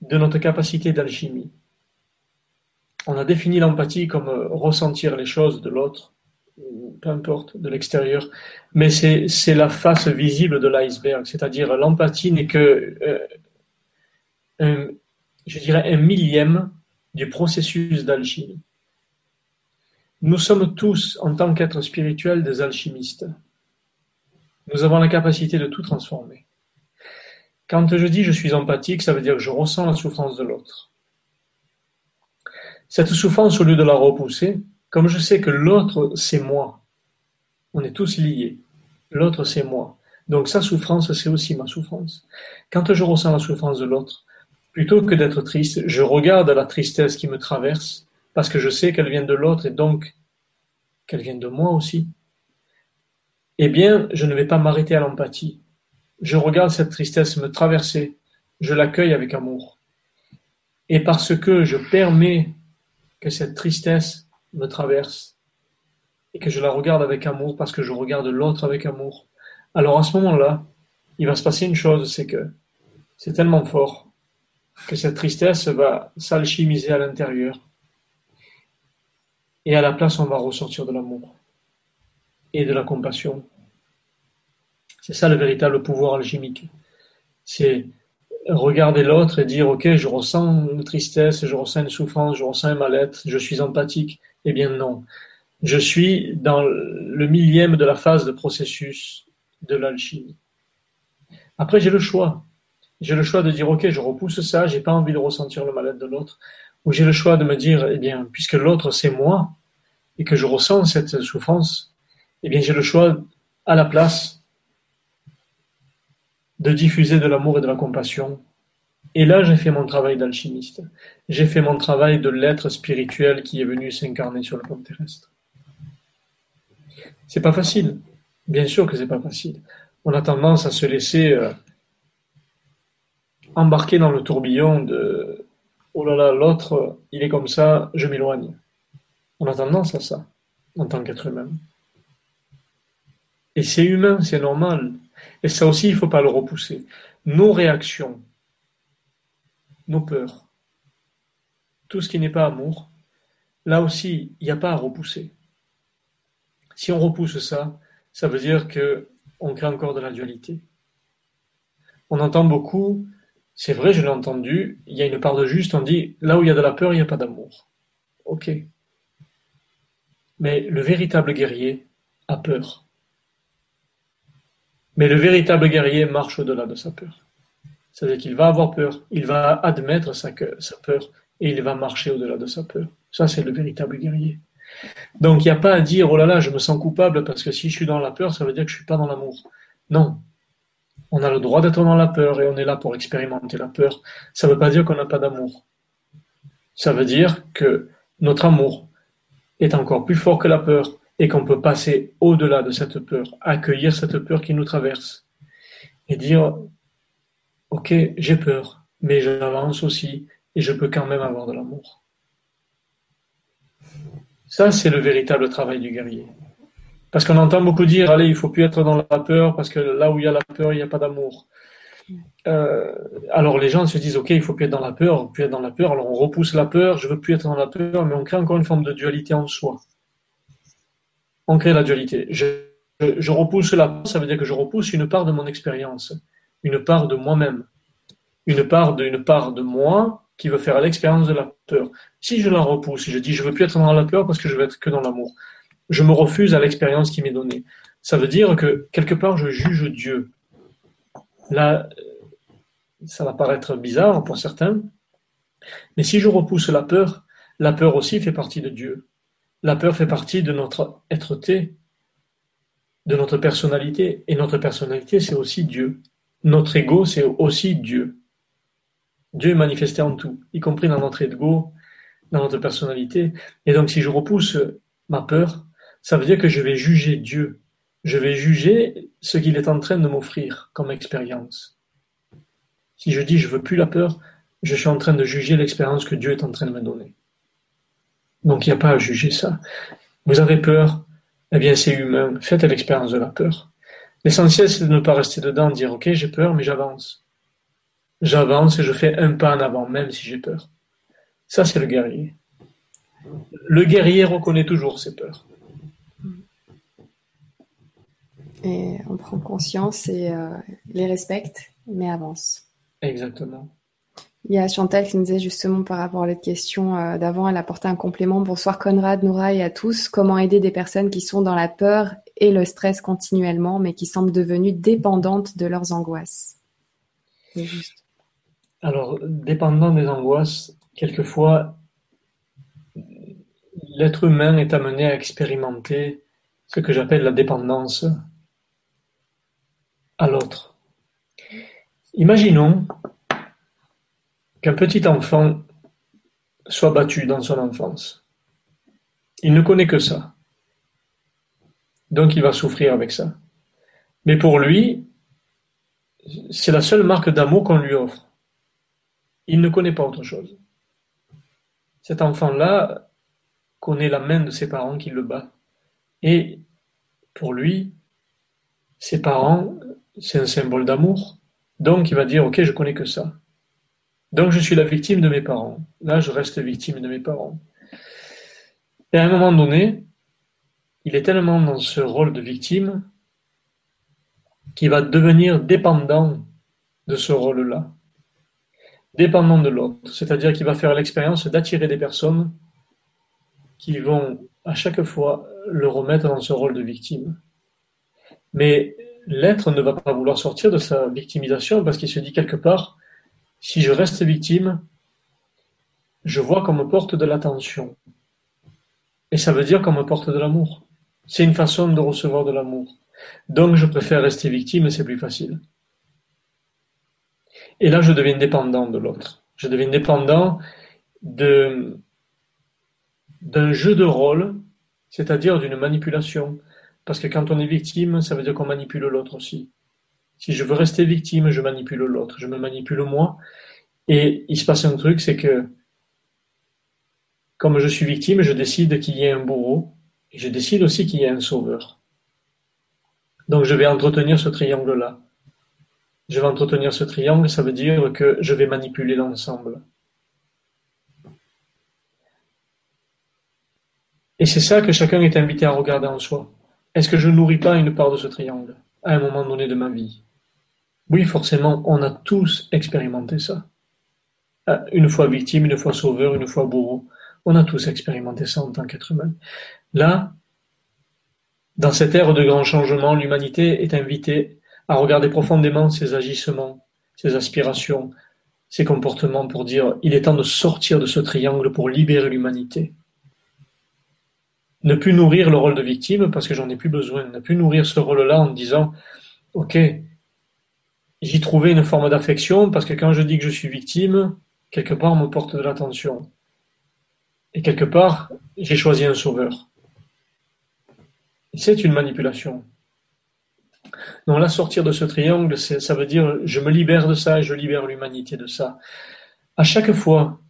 de notre capacité d'alchimie. On a défini l'empathie comme euh, ressentir les choses de l'autre, peu importe, de l'extérieur, mais c'est la face visible de l'iceberg, c'est-à-dire l'empathie n'est que, euh, je dirais, un millième du processus d'alchimie. Nous sommes tous, en tant qu'êtres spirituels, des alchimistes. Nous avons la capacité de tout transformer. Quand je dis je suis empathique, ça veut dire que je ressens la souffrance de l'autre. Cette souffrance, au lieu de la repousser, comme je sais que l'autre, c'est moi, on est tous liés, l'autre, c'est moi. Donc sa souffrance, c'est aussi ma souffrance. Quand je ressens la souffrance de l'autre, Plutôt que d'être triste, je regarde la tristesse qui me traverse parce que je sais qu'elle vient de l'autre et donc qu'elle vient de moi aussi. Eh bien, je ne vais pas m'arrêter à l'empathie. Je regarde cette tristesse me traverser, je l'accueille avec amour. Et parce que je permets que cette tristesse me traverse et que je la regarde avec amour parce que je regarde l'autre avec amour, alors à ce moment-là, il va se passer une chose, c'est que c'est tellement fort que cette tristesse va s'alchimiser à l'intérieur. Et à la place, on va ressortir de l'amour et de la compassion. C'est ça le véritable pouvoir alchimique. C'est regarder l'autre et dire, OK, je ressens une tristesse, je ressens une souffrance, je ressens un mal-être, je suis empathique. Eh bien non. Je suis dans le millième de la phase de processus de l'alchimie. Après, j'ai le choix. J'ai le choix de dire, OK, je repousse ça, j'ai pas envie de ressentir le mal-être de l'autre. Ou j'ai le choix de me dire, eh bien, puisque l'autre c'est moi, et que je ressens cette souffrance, eh bien, j'ai le choix à la place de diffuser de l'amour et de la compassion. Et là, j'ai fait mon travail d'alchimiste. J'ai fait mon travail de l'être spirituel qui est venu s'incarner sur le plan terrestre. C'est pas facile. Bien sûr que c'est pas facile. On a tendance à se laisser euh, embarquer dans le tourbillon de oh là là, l'autre, il est comme ça, je m'éloigne. On a tendance à ça en tant qu'être humain. Et c'est humain, c'est normal. Et ça aussi, il ne faut pas le repousser. Nos réactions, nos peurs, tout ce qui n'est pas amour, là aussi, il n'y a pas à repousser. Si on repousse ça, ça veut dire qu'on crée encore de la dualité. On entend beaucoup c'est vrai, je l'ai entendu, il y a une part de juste, on dit là où il y a de la peur, il n'y a pas d'amour. Ok. Mais le véritable guerrier a peur. Mais le véritable guerrier marche au-delà de sa peur. C'est-à-dire qu'il va avoir peur, il va admettre sa, peur et il va marcher au-delà de sa peur. Ça, c'est le véritable guerrier. Donc, il n'y a pas à dire, oh là là, je me sens coupable parce que si je suis dans la peur, ça veut dire que je ne suis pas dans l'amour. Non, on a le droit d'être dans la peur et on est là pour expérimenter la peur. Ça ne veut pas dire qu'on n'a pas d'amour. Ça veut dire que notre amour est encore plus fort que la peur et qu'on peut passer au-delà de cette peur, accueillir cette peur qui nous traverse et dire Ok, j'ai peur, mais j'avance aussi et je peux quand même avoir de l'amour. Ça, c'est le véritable travail du guerrier. Parce qu'on entend beaucoup dire, allez, il faut plus être dans la peur, parce que là où il y a la peur, il n'y a pas d'amour. Euh, alors les gens se disent, ok, il faut plus être dans la peur, plus être dans la peur, alors on repousse la peur, je veux plus être dans la peur, mais on crée encore une forme de dualité en soi. On crée la dualité. Je, repousse la peur, ça veut dire que je repousse une part de mon expérience, une part de moi-même, une part de, part de moi qui veut faire l'expérience de la peur. Si je la repousse, je dis, je veux plus être dans la peur parce que je veux être que dans l'amour, je me refuse à l'expérience qui m'est donnée. Ça veut dire que quelque part je juge Dieu. Là, ça va paraître bizarre pour certains, mais si je repousse la peur, la peur aussi fait partie de Dieu. La peur fait partie de notre être-té, de notre personnalité, et notre personnalité c'est aussi Dieu. Notre ego c'est aussi Dieu. Dieu est manifesté en tout, y compris dans notre ego, dans notre personnalité. Et donc si je repousse ma peur, ça veut dire que je vais juger Dieu. Je vais juger ce qu'il est en train de m'offrir comme expérience. Si je dis je veux plus la peur, je suis en train de juger l'expérience que Dieu est en train de me donner. Donc il n'y a pas à juger ça. Vous avez peur, eh bien c'est humain, faites l'expérience de la peur. L'essentiel c'est de ne pas rester dedans, dire ok j'ai peur mais j'avance. J'avance et je fais un pas en avant même si j'ai peur. Ça c'est le guerrier. Le guerrier reconnaît toujours ses peurs. Et on prend conscience et euh, les respecte, mais avance. Exactement. Il y a Chantal qui nous disait justement par rapport à la question euh, d'avant, elle apportait un complément. Bonsoir Conrad, Noura et à tous. Comment aider des personnes qui sont dans la peur et le stress continuellement, mais qui semblent devenues dépendantes de leurs angoisses? Juste. Alors, dépendant des angoisses, quelquefois, l'être humain est amené à expérimenter ce que j'appelle la dépendance à l'autre. Imaginons qu'un petit enfant soit battu dans son enfance. Il ne connaît que ça. Donc il va souffrir avec ça. Mais pour lui, c'est la seule marque d'amour qu'on lui offre. Il ne connaît pas autre chose. Cet enfant-là connaît la main de ses parents qui le bat. Et pour lui, ses parents, c'est un symbole d'amour. Donc il va dire, ok, je connais que ça. Donc je suis la victime de mes parents. Là, je reste victime de mes parents. Et à un moment donné, il est tellement dans ce rôle de victime qu'il va devenir dépendant de ce rôle-là. Dépendant de l'autre. C'est-à-dire qu'il va faire l'expérience d'attirer des personnes qui vont à chaque fois le remettre dans ce rôle de victime. Mais l'être ne va pas vouloir sortir de sa victimisation parce qu'il se dit quelque part, si je reste victime, je vois qu'on me porte de l'attention. Et ça veut dire qu'on me porte de l'amour. C'est une façon de recevoir de l'amour. Donc je préfère rester victime et c'est plus facile. Et là, je deviens dépendant de l'autre. Je deviens dépendant d'un jeu de rôle, c'est-à-dire d'une manipulation. Parce que quand on est victime, ça veut dire qu'on manipule l'autre aussi. Si je veux rester victime, je manipule l'autre, je me manipule moi. Et il se passe un truc, c'est que comme je suis victime, je décide qu'il y ait un bourreau et je décide aussi qu'il y ait un sauveur. Donc je vais entretenir ce triangle-là. Je vais entretenir ce triangle, ça veut dire que je vais manipuler l'ensemble. Et c'est ça que chacun est invité à regarder en soi. Est-ce que je nourris pas une part de ce triangle à un moment donné de ma vie? Oui, forcément, on a tous expérimenté ça. Euh, une fois victime, une fois sauveur, une fois bourreau. On a tous expérimenté ça en tant qu'être humain. Là, dans cette ère de grand changement, l'humanité est invitée à regarder profondément ses agissements, ses aspirations, ses comportements pour dire il est temps de sortir de ce triangle pour libérer l'humanité. Ne plus nourrir le rôle de victime parce que j'en ai plus besoin. Ne plus nourrir ce rôle-là en disant ok, J'y trouvais une forme d'affection parce que quand je dis que je suis victime, quelque part on me porte de l'attention. Et quelque part, j'ai choisi un sauveur. C'est une manipulation. Donc là, sortir de ce triangle, ça veut dire je me libère de ça et je libère l'humanité de ça. À chaque fois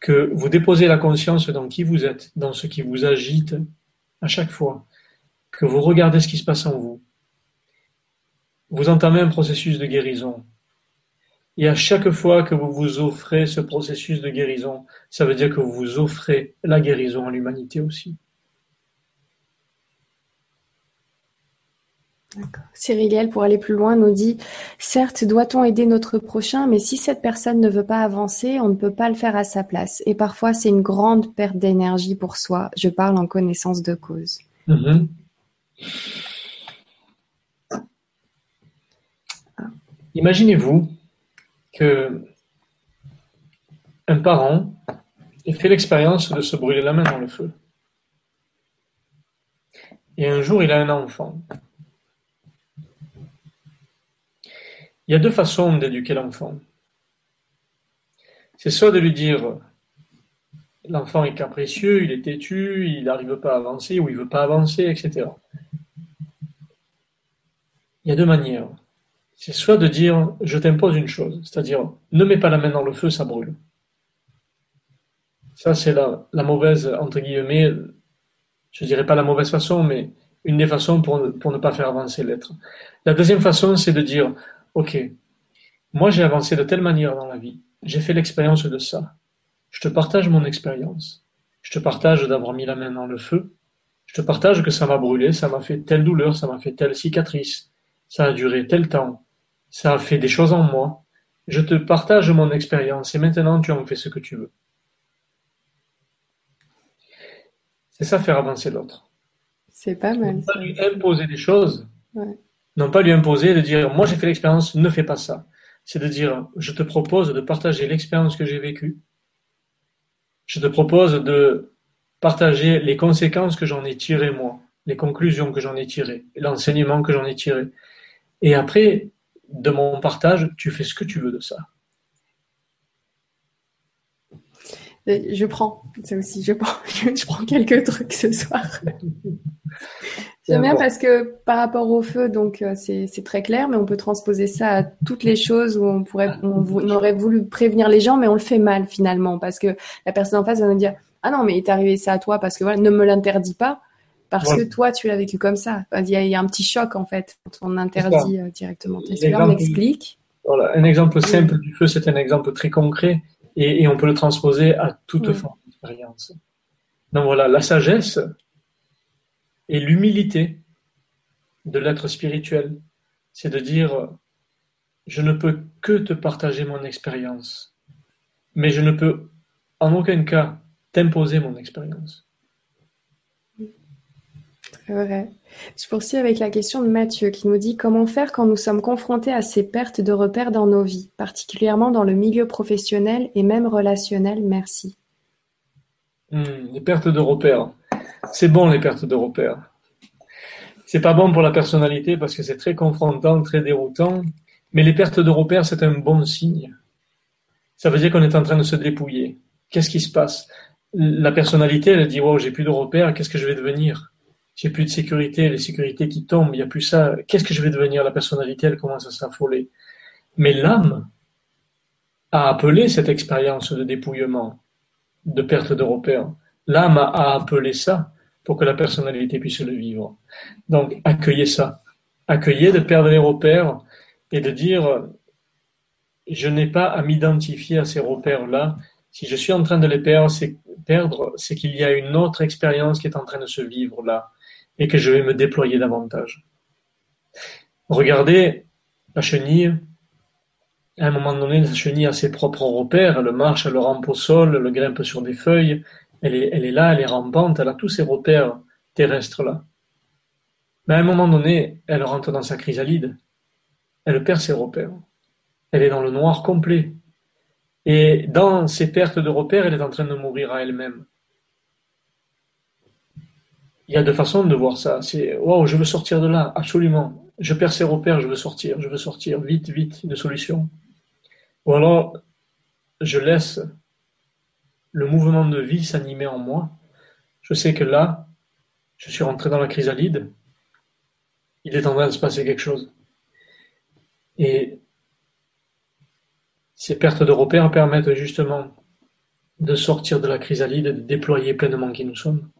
que vous déposez la conscience dans qui vous êtes, dans ce qui vous agite, à chaque fois que vous regardez ce qui se passe en vous, vous entamez un processus de guérison. Et à chaque fois que vous vous offrez ce processus de guérison, ça veut dire que vous vous offrez la guérison à l'humanité aussi. Cyriliel, pour aller plus loin, nous dit Certes, doit-on aider notre prochain, mais si cette personne ne veut pas avancer, on ne peut pas le faire à sa place. Et parfois, c'est une grande perte d'énergie pour soi. Je parle en connaissance de cause. Mm-hmm. Imaginez-vous que un parent ait fait l'expérience de se brûler la main dans le feu. Et un jour, il a un enfant. Il y a deux façons d'éduquer l'enfant. C'est soit de lui dire l'enfant est capricieux, il est têtu, il n'arrive pas à avancer ou il ne veut pas avancer, etc. Il y a deux manières c'est soit de dire je t'impose une chose, c'est-à-dire ne mets pas la main dans le feu, ça brûle. Ça, c'est la, mauvaise, entre guillemets, je dirais pas la mauvaise façon, mais une des façons pour ne pas faire avancer l'être. La deuxième façon, c'est de dire, OK, moi j'ai avancé de telle manière dans la vie, j'ai fait l'expérience de ça. Je te partage mon expérience. Je te partage d'avoir mis la main dans le feu. Je te partage que ça m'a brûlé, ça m'a fait telle douleur, ça m'a fait telle cicatrice, ça a duré tel temps ça a fait des choses en moi. Je te partage mon expérience et maintenant tu en fais ce que tu veux. C'est ça faire avancer l'autre. C'est pas mal. Non pas lui imposer des choses. Non pas lui imposer de dire moi j'ai fait l'expérience, ne fais pas ça. C'est de dire je te propose de partager l'expérience que j'ai vécue. Je te propose de partager les conséquences que j'en ai tirées moi, les conclusions que j'en ai tirées, l'enseignement que j'en ai tiré. Et après, de mon partage, tu fais ce que tu veux de ça. Je prends, ça aussi, je prends, je prends quelques trucs ce soir. J'aime bien parce que par rapport au feu, donc euh, c'est très clair, mais on peut transposer ça à toutes les choses où on pourrait, on, aurait voulu prévenir les gens, mais on le fait mal finalement parce que la personne en face va nous dire ah non mais il est arrivé ça à toi parce que voilà ne me l'interdis pas parce que toi tu l'as vécu comme ça. Il y, a, un petit choc en fait quand on interdit euh, directement. on explique. Voilà, un exemple simple du feu, c'est un exemple très concret et, on peut le transposer à toute forme d'expérience. Donc voilà, la sagesse et l'humilité de l'être spirituel, c'est de dire je ne peux que te partager mon expérience, mais je ne peux en aucun cas t'imposer mon expérience. Vrai. Je poursuis avec la question de Mathieu qui nous dit comment faire quand nous sommes confrontés à ces pertes de repères dans nos vies, particulièrement dans le milieu professionnel et même relationnel. Merci. Hmm, les pertes de repères. C'est bon les pertes de repères. C'est pas bon pour la personnalité parce que c'est très confrontant, très déroutant. Mais les pertes de repères, c'est un bon signe. Ça veut dire qu'on est en train de se dépouiller. Qu'est-ce qui se passe? La personnalité, elle dit wow, j'ai plus de repères, qu'est-ce que je vais devenir? J'ai plus de sécurité, les sécurités qui tombent, il n'y a plus ça. Qu'est-ce que je vais devenir La personnalité, elle commence à s'affoler. Mais l'âme a appelé cette expérience de dépouillement, de perte de repères. L'âme a appelé ça pour que la personnalité puisse le vivre. Donc, accueillez ça. Accueillez de perdre les repères et de dire, je n'ai pas à m'identifier à ces repères-là. Si je suis en train de les perdre, c'est qu'il y a une autre expérience qui est en train de se vivre là et que je vais me déployer davantage. Regardez la chenille. À un moment donné, la chenille a ses propres repères. Elle marche, elle rampe au sol, elle grimpe sur des feuilles. Elle est, là, elle est rampante, elle a tous ses repères terrestres là. Mais à un moment donné, elle rentre dans sa chrysalide. Elle perd ses repères. Elle est dans le noir complet. Et dans ses pertes de repères, elle est en train de mourir à elle-même il y a deux façons de voir ça. C'est waouh, je veux sortir de là, absolument. Je perds ses repères, je veux sortir, je veux sortir, vite, vite, de solution. Ou alors, je laisse le mouvement de vie s'animer en moi. Je sais que là, je suis rentré dans la chrysalide. Il est en train de se passer quelque chose. Et ces pertes de repères permettent justement de sortir de la chrysalide et de déployer pleinement qui nous sommes.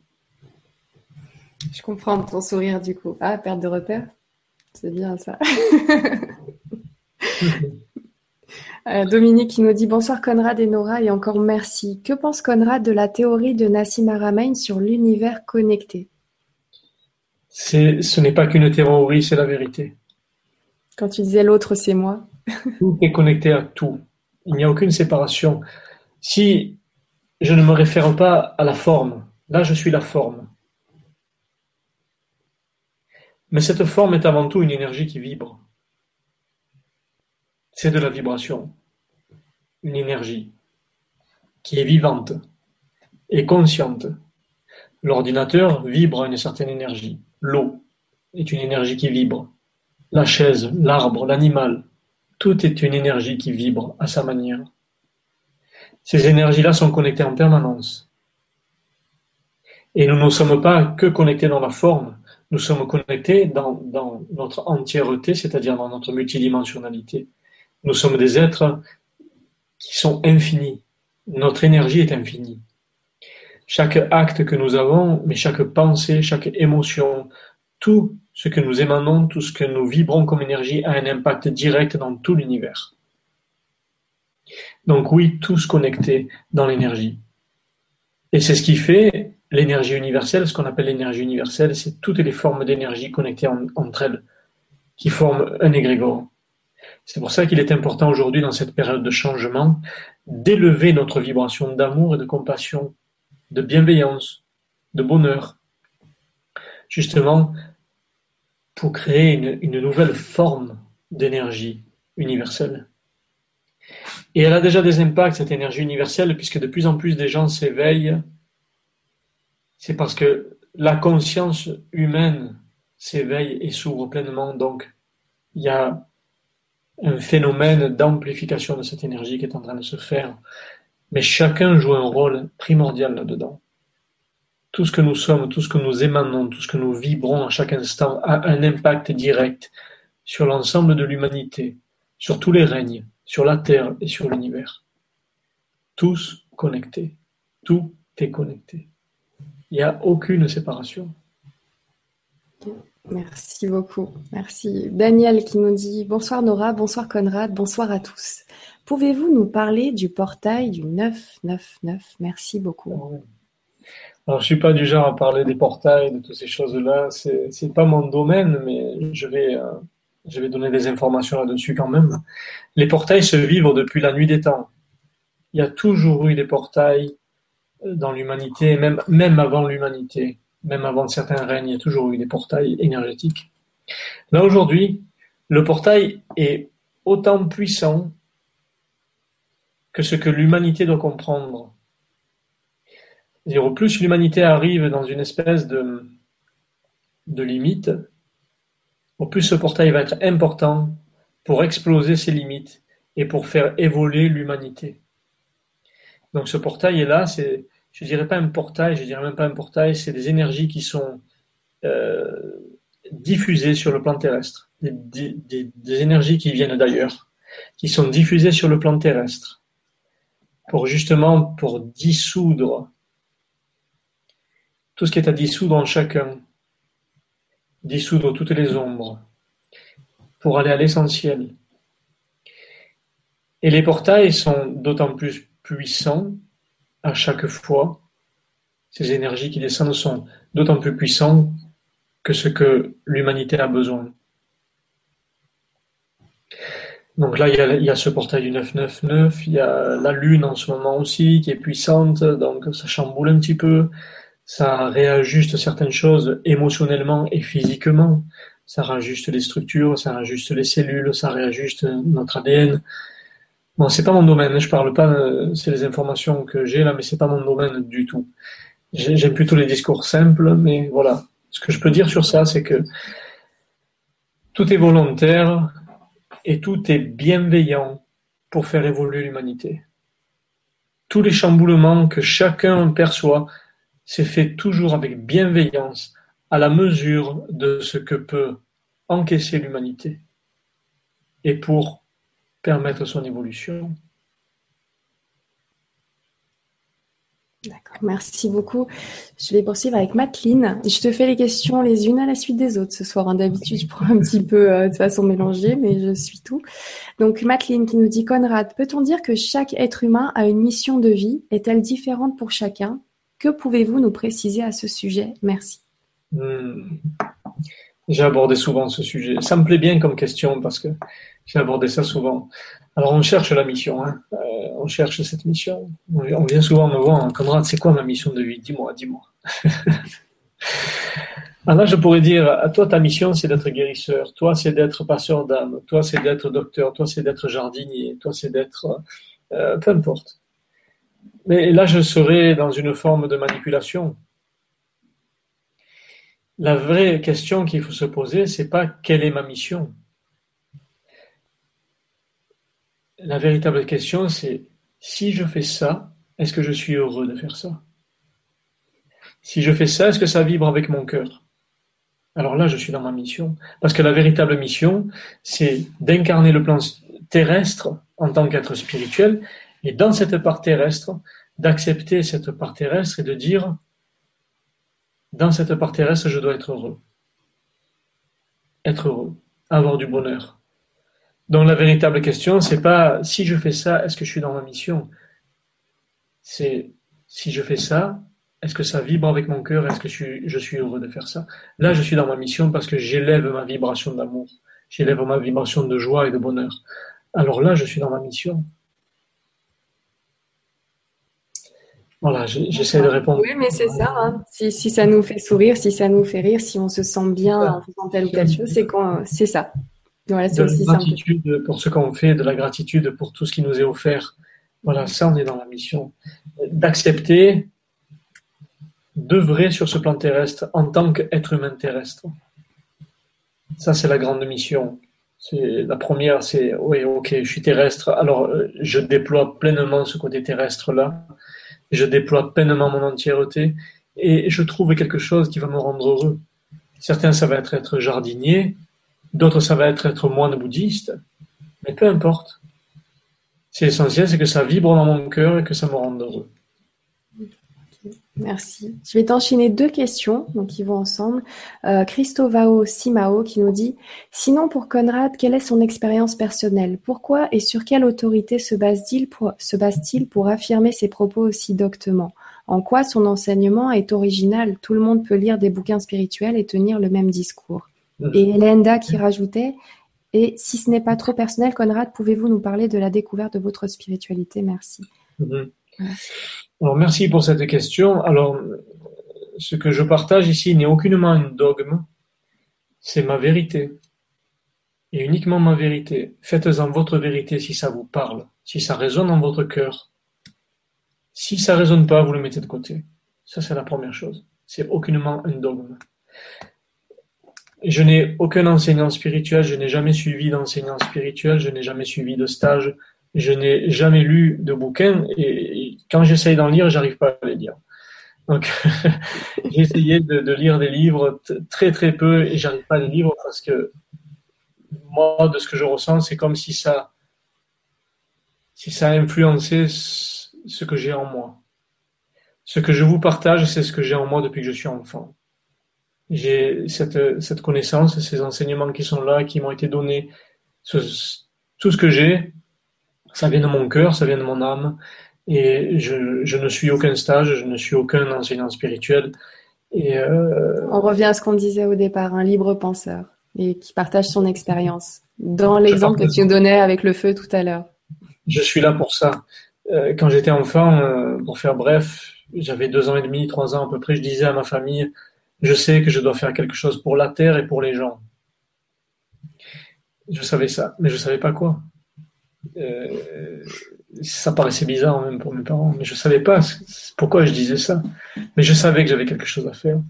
Je comprends ton sourire du coup. Ah, perte de repère C'est bien ça. Euh, Dominique qui nous dit bonsoir Conrad et Nora et encore merci. Que pense Conrad de la théorie de Nassim Haramein sur l'univers connecté? Ce n'est pas qu'une théorie, c'est la vérité. Quand tu disais l'autre, c'est moi. tout est connecté à tout. Il n'y a aucune séparation. Si je ne me réfère pas à la forme, là je suis la forme. Mais cette forme est avant tout une énergie qui vibre. C'est de la vibration. Une énergie qui est vivante et consciente. L'ordinateur vibre à une certaine énergie. L'eau est une énergie qui vibre. La chaise, l'arbre, l'animal, tout est une énergie qui vibre à sa manière. Ces énergies-là sont connectées en permanence. Et nous ne sommes pas que connectés dans la forme, nous sommes connectés dans, notre entièreté, c'est-à-dire dans notre multidimensionnalité. Nous sommes des êtres qui sont infinis. Notre énergie est infinie. Chaque acte que nous avons, mais chaque pensée, chaque émotion, tout ce que nous émanons, tout ce que nous vibrons comme énergie a un impact direct dans tout l'univers. Donc oui, tous connectés dans l'énergie. Et c'est ce qui fait l'énergie universelle, ce qu'on appelle l'énergie universelle, c'est toutes les formes d'énergie connectées entre elles qui forment un égrégore. C'est pour ça qu'il est important aujourd'hui, dans cette période de changement, d'élever notre vibration d'amour et de compassion, de bienveillance, de bonheur, justement pour créer une, une nouvelle forme d'énergie universelle. Et elle a déjà des impacts, cette énergie universelle, puisque de plus en plus des gens s'éveillent c'est parce que la conscience humaine s'éveille et s'ouvre pleinement. Donc, il y a un phénomène d'amplification de cette énergie qui est en train de se faire. Mais chacun joue un rôle primordial là-dedans. Tout ce que nous sommes, tout ce que nous émanons, tout ce que nous vibrons à chaque instant a un impact direct sur l'ensemble de l'humanité, sur tous les règnes, sur la Terre et sur l'univers. Tous connectés. Tout est connecté. Il n'y a aucune séparation. Merci beaucoup. Merci. Daniel qui nous dit bonsoir Nora, bonsoir Conrad, bonsoir à tous. Pouvez-vous nous parler du portail du 999 Merci beaucoup. Alors, je suis pas du genre à parler des portails, de toutes ces choses-là. C'est, n'est pas mon domaine, mais je vais, euh, je vais donner des informations là-dessus quand même. Les portails se vivent depuis la nuit des temps. Il y a toujours eu des portails dans l'humanité, même, même avant l'humanité même avant certains règnes, il y a toujours eu des portails énergétiques. Là aujourd'hui, le portail est autant puissant que ce que l'humanité doit comprendre. C'est-à-dire, au plus l'humanité arrive dans une espèce de, de limite, au plus ce portail va être important pour exploser ses limites et pour faire évoluer l'humanité. Donc ce portail est là, c'est je dirais pas un portail, je dirais même pas un portail, c'est des énergies qui sont euh, diffusées sur le plan terrestre, des, des, énergies qui viennent d'ailleurs, qui sont diffusées sur le plan terrestre, pour justement pour dissoudre tout ce qui est à dissoudre en chacun, dissoudre toutes les ombres, pour aller à l'essentiel. Et les portails sont d'autant plus puissants à chaque fois, ces énergies qui descendent sont d'autant plus puissantes que ce que l'humanité a besoin. Donc là, il y, a, ce portail du 999, il y a la Lune en ce moment aussi qui est puissante, donc ça chamboule un petit peu, ça réajuste certaines choses émotionnellement et physiquement, ça réajuste les structures, ça réajuste les cellules, ça réajuste notre ADN, Bon, c'est pas mon domaine, je parle pas, euh, c'est les informations que j'ai là, mais c'est pas mon domaine du tout. J'aime plutôt les discours simples, mais voilà. Ce que je peux dire sur ça, c'est que tout est volontaire et tout est bienveillant pour faire évoluer l'humanité. Tous les chamboulements que chacun perçoit, c'est fait toujours avec bienveillance, à la mesure de ce que peut encaisser l'humanité. Et pour permettre son évolution. D'accord, merci beaucoup. Je vais poursuivre avec Mateline. Je te fais les questions les unes à la suite des autres ce soir. Hein. D'habitude, je prends un petit peu euh, de façon mélangée, mais je suis tout. Donc, Mateline qui nous dit Conrad, peut-on dire que chaque être humain a une mission de vie? Est-elle différente pour chacun? Que pouvez-vous nous préciser à ce sujet? Merci. Hmm. J'ai abordé souvent ce sujet. Ça me plaît bien comme question parce que j'ai abordé ça souvent. Alors on cherche la mission, hein. euh, on cherche cette mission. On vient souvent me voir, en camarade, c'est quoi ma mission de vie? Dis-moi, dis-moi. Alors là, je pourrais dire, à toi, ta mission, c'est d'être guérisseur. Toi, c'est d'être passeur d'âme. Toi, c'est d'être docteur. Toi, c'est d'être jardinier. Toi, c'est d'être... Euh, peu importe. Mais là, je serais dans une forme de manipulation. La vraie question qu'il faut se poser, c'est pas quelle est ma mission. La véritable question, c'est si je fais ça, est-ce que je suis heureux de faire ça? Si je fais ça, est-ce que ça vibre avec mon cœur? Alors là, je suis dans ma mission. Parce que la véritable mission, c'est d'incarner le plan terrestre en tant qu'être spirituel, et dans cette part terrestre, d'accepter cette part terrestre et de dire, dans cette part terrestre, je dois être heureux. Être heureux, avoir du bonheur. Donc la véritable question, c'est pas si je fais ça, est-ce que je suis dans ma mission? C'est si je fais ça, est-ce que ça vibre avec mon cœur? Est-ce que je suis, heureux de faire ça? Là, je suis dans ma mission parce que j'élève ma vibration d'amour, j'élève ma vibration de joie et de bonheur. Alors là, je suis dans ma mission. Voilà, j'essaie de répondre. Oui, mais c'est ça. Hein. Si, si, ça nous fait sourire, si ça nous fait rire, si on se sent bien en faisant telle ou telle chose, c'est c'est de la gratitude pour ce qu'on fait, de la gratitude pour tout ce qui nous est offert. Voilà, ça, on est dans la mission. D'accepter, d'œuvrer sur ce plan terrestre en tant qu'être humain terrestre. Ça, c'est la grande mission. C'est la première, c'est oui, ok, je suis terrestre. Alors, je déploie pleinement ce côté terrestre là. Je déploie pleinement mon entièreté et je trouve quelque chose qui va me rendre heureux. Certains, ça va être être jardinier, d'autres, ça va être être moine bouddhiste, mais peu importe. C'est essentiel, c'est que ça vibre dans mon cœur et que ça me rende heureux. Merci. Je vais t'enchaîner deux questions, donc qui vont ensemble. Euh, Christovao Simao qui nous dit Sinon, pour Conrad, quelle est son expérience personnelle? Pourquoi et sur quelle autorité se base-t-il pour, se base-t-il pour affirmer ses propos aussi doctement? En quoi son enseignement est original? Tout le monde peut lire des bouquins spirituels et tenir le même discours. Et Elenda qui rajoutait Et si ce n'est pas trop personnel, Conrad, pouvez-vous nous parler de la découverte de votre spiritualité? Merci. Mm-hmm. Alors, merci pour cette question. Alors, ce que je partage ici n'est aucunement un dogme, c'est ma vérité. Et uniquement ma vérité. Faites-en votre vérité si ça vous parle, si ça résonne dans votre cœur. Si ça résonne pas, vous le mettez de côté. Ça, c'est la première chose. C'est aucunement un dogme. Je n'ai aucun enseignant spirituel, je n'ai jamais suivi d'enseignant spirituel, je n'ai jamais suivi de stage, je n'ai jamais lu de bouquins et, quand j'essaye d'en lire, j'arrive pas à les lire. Donc, j'ai de, lire des livres très très peu et j'arrive pas à les lire parce que moi, de ce que je ressens, c'est comme si ça, si ça a ce que j'ai en moi. Ce que je vous partage, c'est ce que j'ai en moi depuis que je suis enfant. J'ai cette, cette connaissance, ces enseignements qui sont là, qui m'ont été donnés, tout ce que j'ai, ça vient de mon cœur, ça vient de mon âme. Et je, je ne suis aucun stage, je ne suis aucun enseignant spirituel. Et euh... On revient à ce qu'on disait au départ, un libre penseur et qui partage son expérience. Dans l'exemple que tu nous donnais avec le feu tout à l'heure. Je suis là pour ça. Euh, quand j'étais enfant, euh, pour faire bref, j'avais deux ans et demi, trois ans à peu près, je disais à ma famille, je sais que je dois faire quelque chose pour la terre et pour les gens. Je savais ça, mais je savais pas quoi. Euh, ça paraissait bizarre même pour mes parents, mais je savais pas pourquoi je disais ça. Mais je savais que j'avais quelque chose à faire.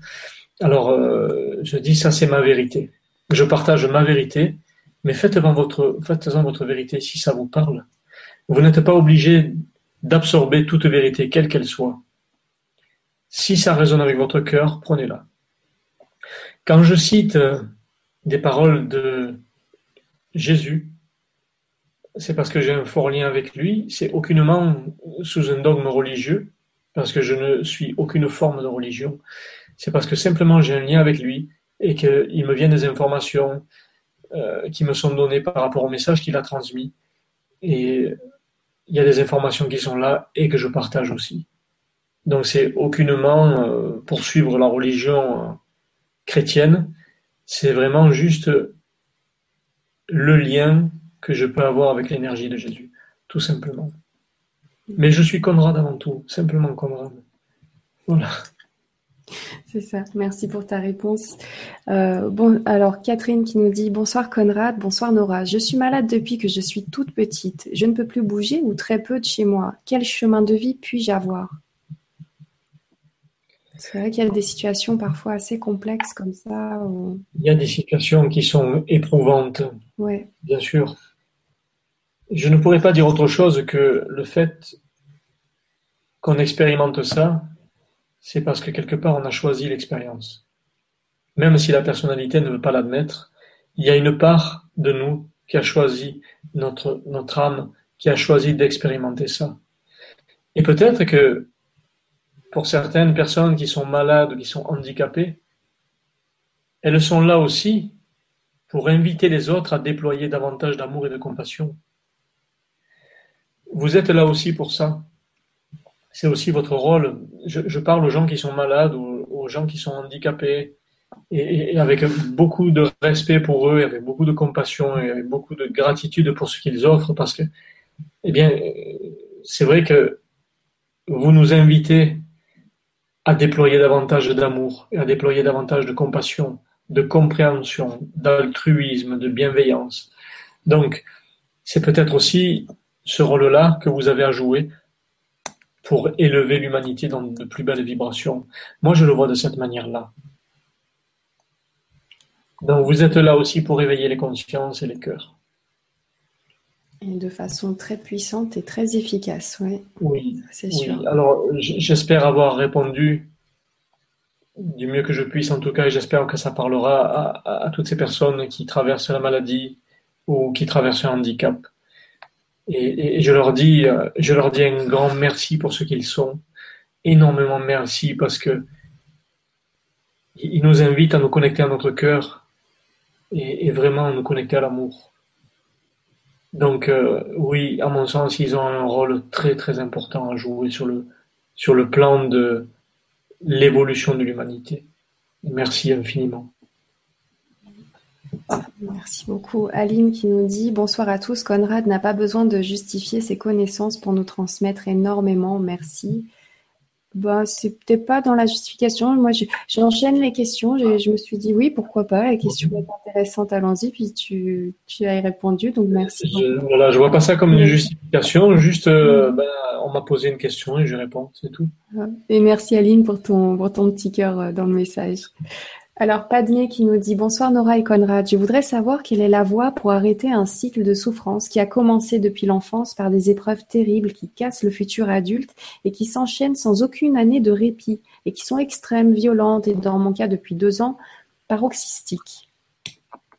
Alors euh, je dis ça c'est ma vérité. Je partage ma vérité, mais faites-en votre, faites-en votre vérité si ça vous parle. Vous n'êtes pas obligé d'absorber toute vérité, quelle qu'elle soit. Si ça résonne avec votre cœur, prenez-la. Quand je cite euh, des paroles de Jésus, c'est parce que j'ai un fort lien avec lui, c'est aucunement sous un dogme religieux, parce que je ne suis aucune forme de religion, c'est parce que simplement j'ai un lien avec lui et qu'il me vient des informations euh, qui me sont données par rapport au message qu'il a transmis. Et il y a des informations qui sont là et que je partage aussi. Donc c'est aucunement euh, poursuivre la religion chrétienne, c'est vraiment juste le lien que je peux avoir avec l'énergie de Jésus, tout simplement. Mais je suis Conrad avant tout, simplement Conrad. Voilà. C'est ça. Merci pour ta réponse. Euh, bon, alors Catherine qui nous dit bonsoir Conrad, bonsoir Nora. Je suis malade depuis que je suis toute petite. Je ne peux plus bouger ou très peu de chez moi. Quel chemin de vie puis-je avoir? C'est vrai qu'il y a des situations parfois assez complexes comme ça. Il y a des situations qui sont éprouvantes. Ouais. Bien sûr. Je ne pourrais pas dire autre chose que le fait qu'on expérimente ça, c'est parce que quelque part on a choisi l'expérience. Même si la personnalité ne veut pas l'admettre, il y a une part de nous qui a choisi, notre, notre âme, qui a choisi d'expérimenter ça. Et peut-être que pour certaines personnes qui sont malades, qui sont handicapées, elles sont là aussi pour inviter les autres à déployer davantage d'amour et de compassion. Vous êtes là aussi pour ça. C'est aussi votre rôle. Je, parle aux gens qui sont malades, aux, aux gens qui sont handicapés, et, avec beaucoup de respect pour eux, et avec beaucoup de compassion, et avec beaucoup de gratitude pour ce qu'ils offrent, parce que, eh bien, c'est vrai que vous nous invitez à déployer davantage d'amour, et à déployer davantage de compassion, de compréhension, d'altruisme, de bienveillance. Donc, c'est peut-être aussi ce rôle-là que vous avez à jouer pour élever l'humanité dans de plus belles vibrations. Moi, je le vois de cette manière-là. Donc vous êtes là aussi pour éveiller les consciences et les cœurs. Et de façon très puissante et très efficace, oui. Oui, c'est sûr. Alors j'espère avoir répondu du mieux que je puisse en tout cas, et j'espère que ça parlera à, toutes ces personnes qui traversent la maladie ou qui traversent un handicap. Et, je leur dis, euh, je leur dis un grand merci pour ce qu'ils sont, énormément merci parce que ils nous invitent à nous connecter à notre cœur et, vraiment à nous connecter à l'amour. Donc euh, oui, à mon sens, ils ont un rôle très très important à jouer sur le sur le plan de l'évolution de l'humanité. Merci infiniment. Merci beaucoup. Aline qui nous dit Bonsoir à tous. Conrad n'a pas besoin de justifier ses connaissances pour nous transmettre énormément. Merci. Bah, c'est peut-être pas dans la justification. Moi, j'enchaîne les questions. Je me suis dit oui, pourquoi pas? La question est intéressante, allons-y. Puis tu, tu as répondu, donc merci. Je, voilà, je vois pas ça comme une justification. Juste, euh, ben, on m'a posé une question et je réponds, c'est tout. Et merci Aline pour ton, pour ton petit cœur euh, dans le message. Alors, Padmé qui nous dit Bonsoir Nora et Conrad. Je voudrais savoir quelle est la voie pour arrêter un cycle de souffrance qui a commencé depuis l'enfance par des épreuves terribles qui cassent le futur adulte et qui s'enchaînent sans aucune année de répit et qui sont extrêmes, violentes et, dans mon cas depuis deux ans, paroxystiques.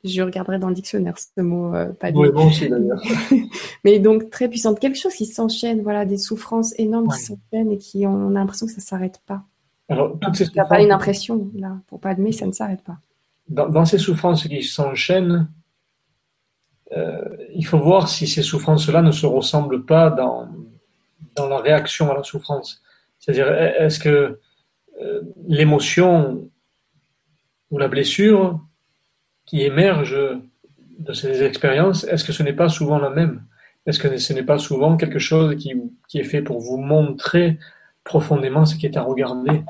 Je regarderai dans le dictionnaire ce mot, euh, Oui, bon d'ailleurs. Mais donc très puissante. Quelque chose qui s'enchaîne, voilà, des souffrances énormes qui s'enchaînent et qui on a l'impression que ça ne s'arrête pas. Alors, toutes ces pas une impression, là. Pour pas admettre, ça ne s'arrête pas. Dans, ces souffrances qui s'enchaînent, euh, il faut voir si ces souffrances-là ne se ressemblent pas dans, dans la réaction à la souffrance. C'est-à-dire, est-ce que euh, l'émotion ou la blessure qui émerge de ces expériences, est-ce que ce n'est pas souvent la même? Est-ce que ce n'est pas souvent quelque chose qui, qui, est fait pour vous montrer profondément ce qui est à regarder?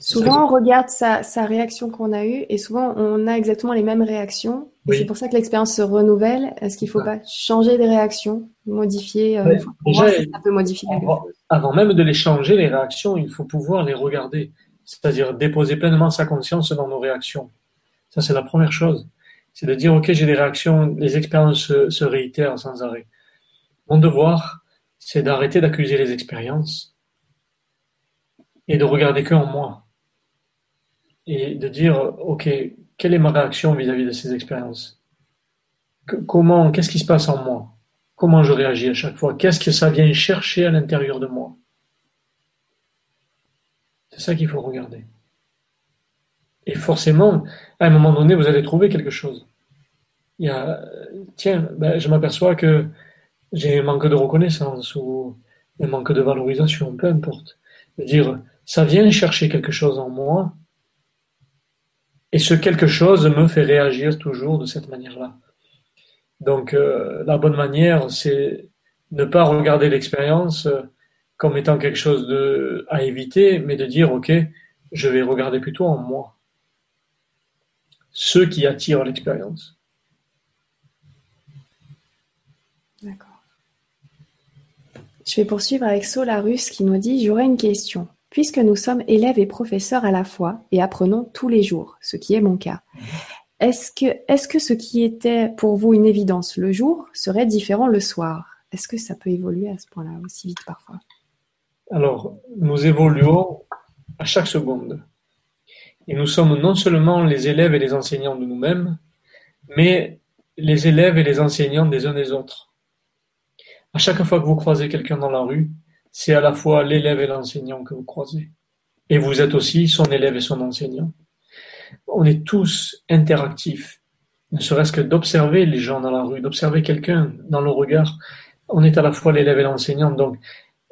Souvent, on regarde sa, réaction qu'on a eue et souvent, on a exactement les mêmes réactions. C'est pour ça que l'expérience se renouvelle. Est-ce qu'il ne faut pas changer des réactions, modifier euh, ça peut modifier avant, avant, même de les changer, les réactions, il faut pouvoir les regarder. C'est-à-dire déposer pleinement sa conscience dans nos réactions. Ça, c'est la première chose. C'est de dire, OK, j'ai des réactions, les expériences se, se réitèrent sans arrêt. Mon devoir, c'est d'arrêter d'accuser les expériences et de regarder que en moi. Et de dire, OK, quelle est ma réaction vis-à-vis de ces expériences? Comment, qu'est-ce qui se passe en moi? Comment je réagis à chaque fois? Qu'est-ce que ça vient chercher à l'intérieur de moi? C'est ça qu'il faut regarder. Et forcément, à un moment donné, vous allez trouver quelque chose. Il y a, tiens, ben, je m'aperçois que j'ai un manque de reconnaissance ou un manque de valorisation, peu importe. dire, ça vient chercher quelque chose en moi, et ce quelque chose me fait réagir toujours de cette manière-là. Donc euh, la bonne manière, c'est ne pas regarder l'expérience euh, comme étant quelque chose à éviter, mais de dire, OK, je vais regarder plutôt en moi. Ce qui attire l'expérience. D'accord. Je vais poursuivre avec Solarus qui nous dit, j'aurais une question. Puisque nous sommes élèves et professeurs à la fois et apprenons tous les jours, ce qui est mon cas, est-ce que, que ce qui était pour vous une évidence le jour serait différent le soir? Est-ce que ça peut évoluer à ce point-là aussi vite parfois? Alors, nous évoluons à chaque seconde. Et nous sommes non seulement les élèves et les enseignants de nous-mêmes, mais les élèves et les enseignants des uns des autres. À chaque fois que vous croisez quelqu'un dans la rue, c'est à la fois l'élève et l'enseignant que vous croisez. Et vous êtes aussi son élève et son enseignant. On est tous interactifs, ne serait-ce que d'observer les gens dans la rue, d'observer quelqu'un dans le regard. On est à la fois l'élève et l'enseignant, donc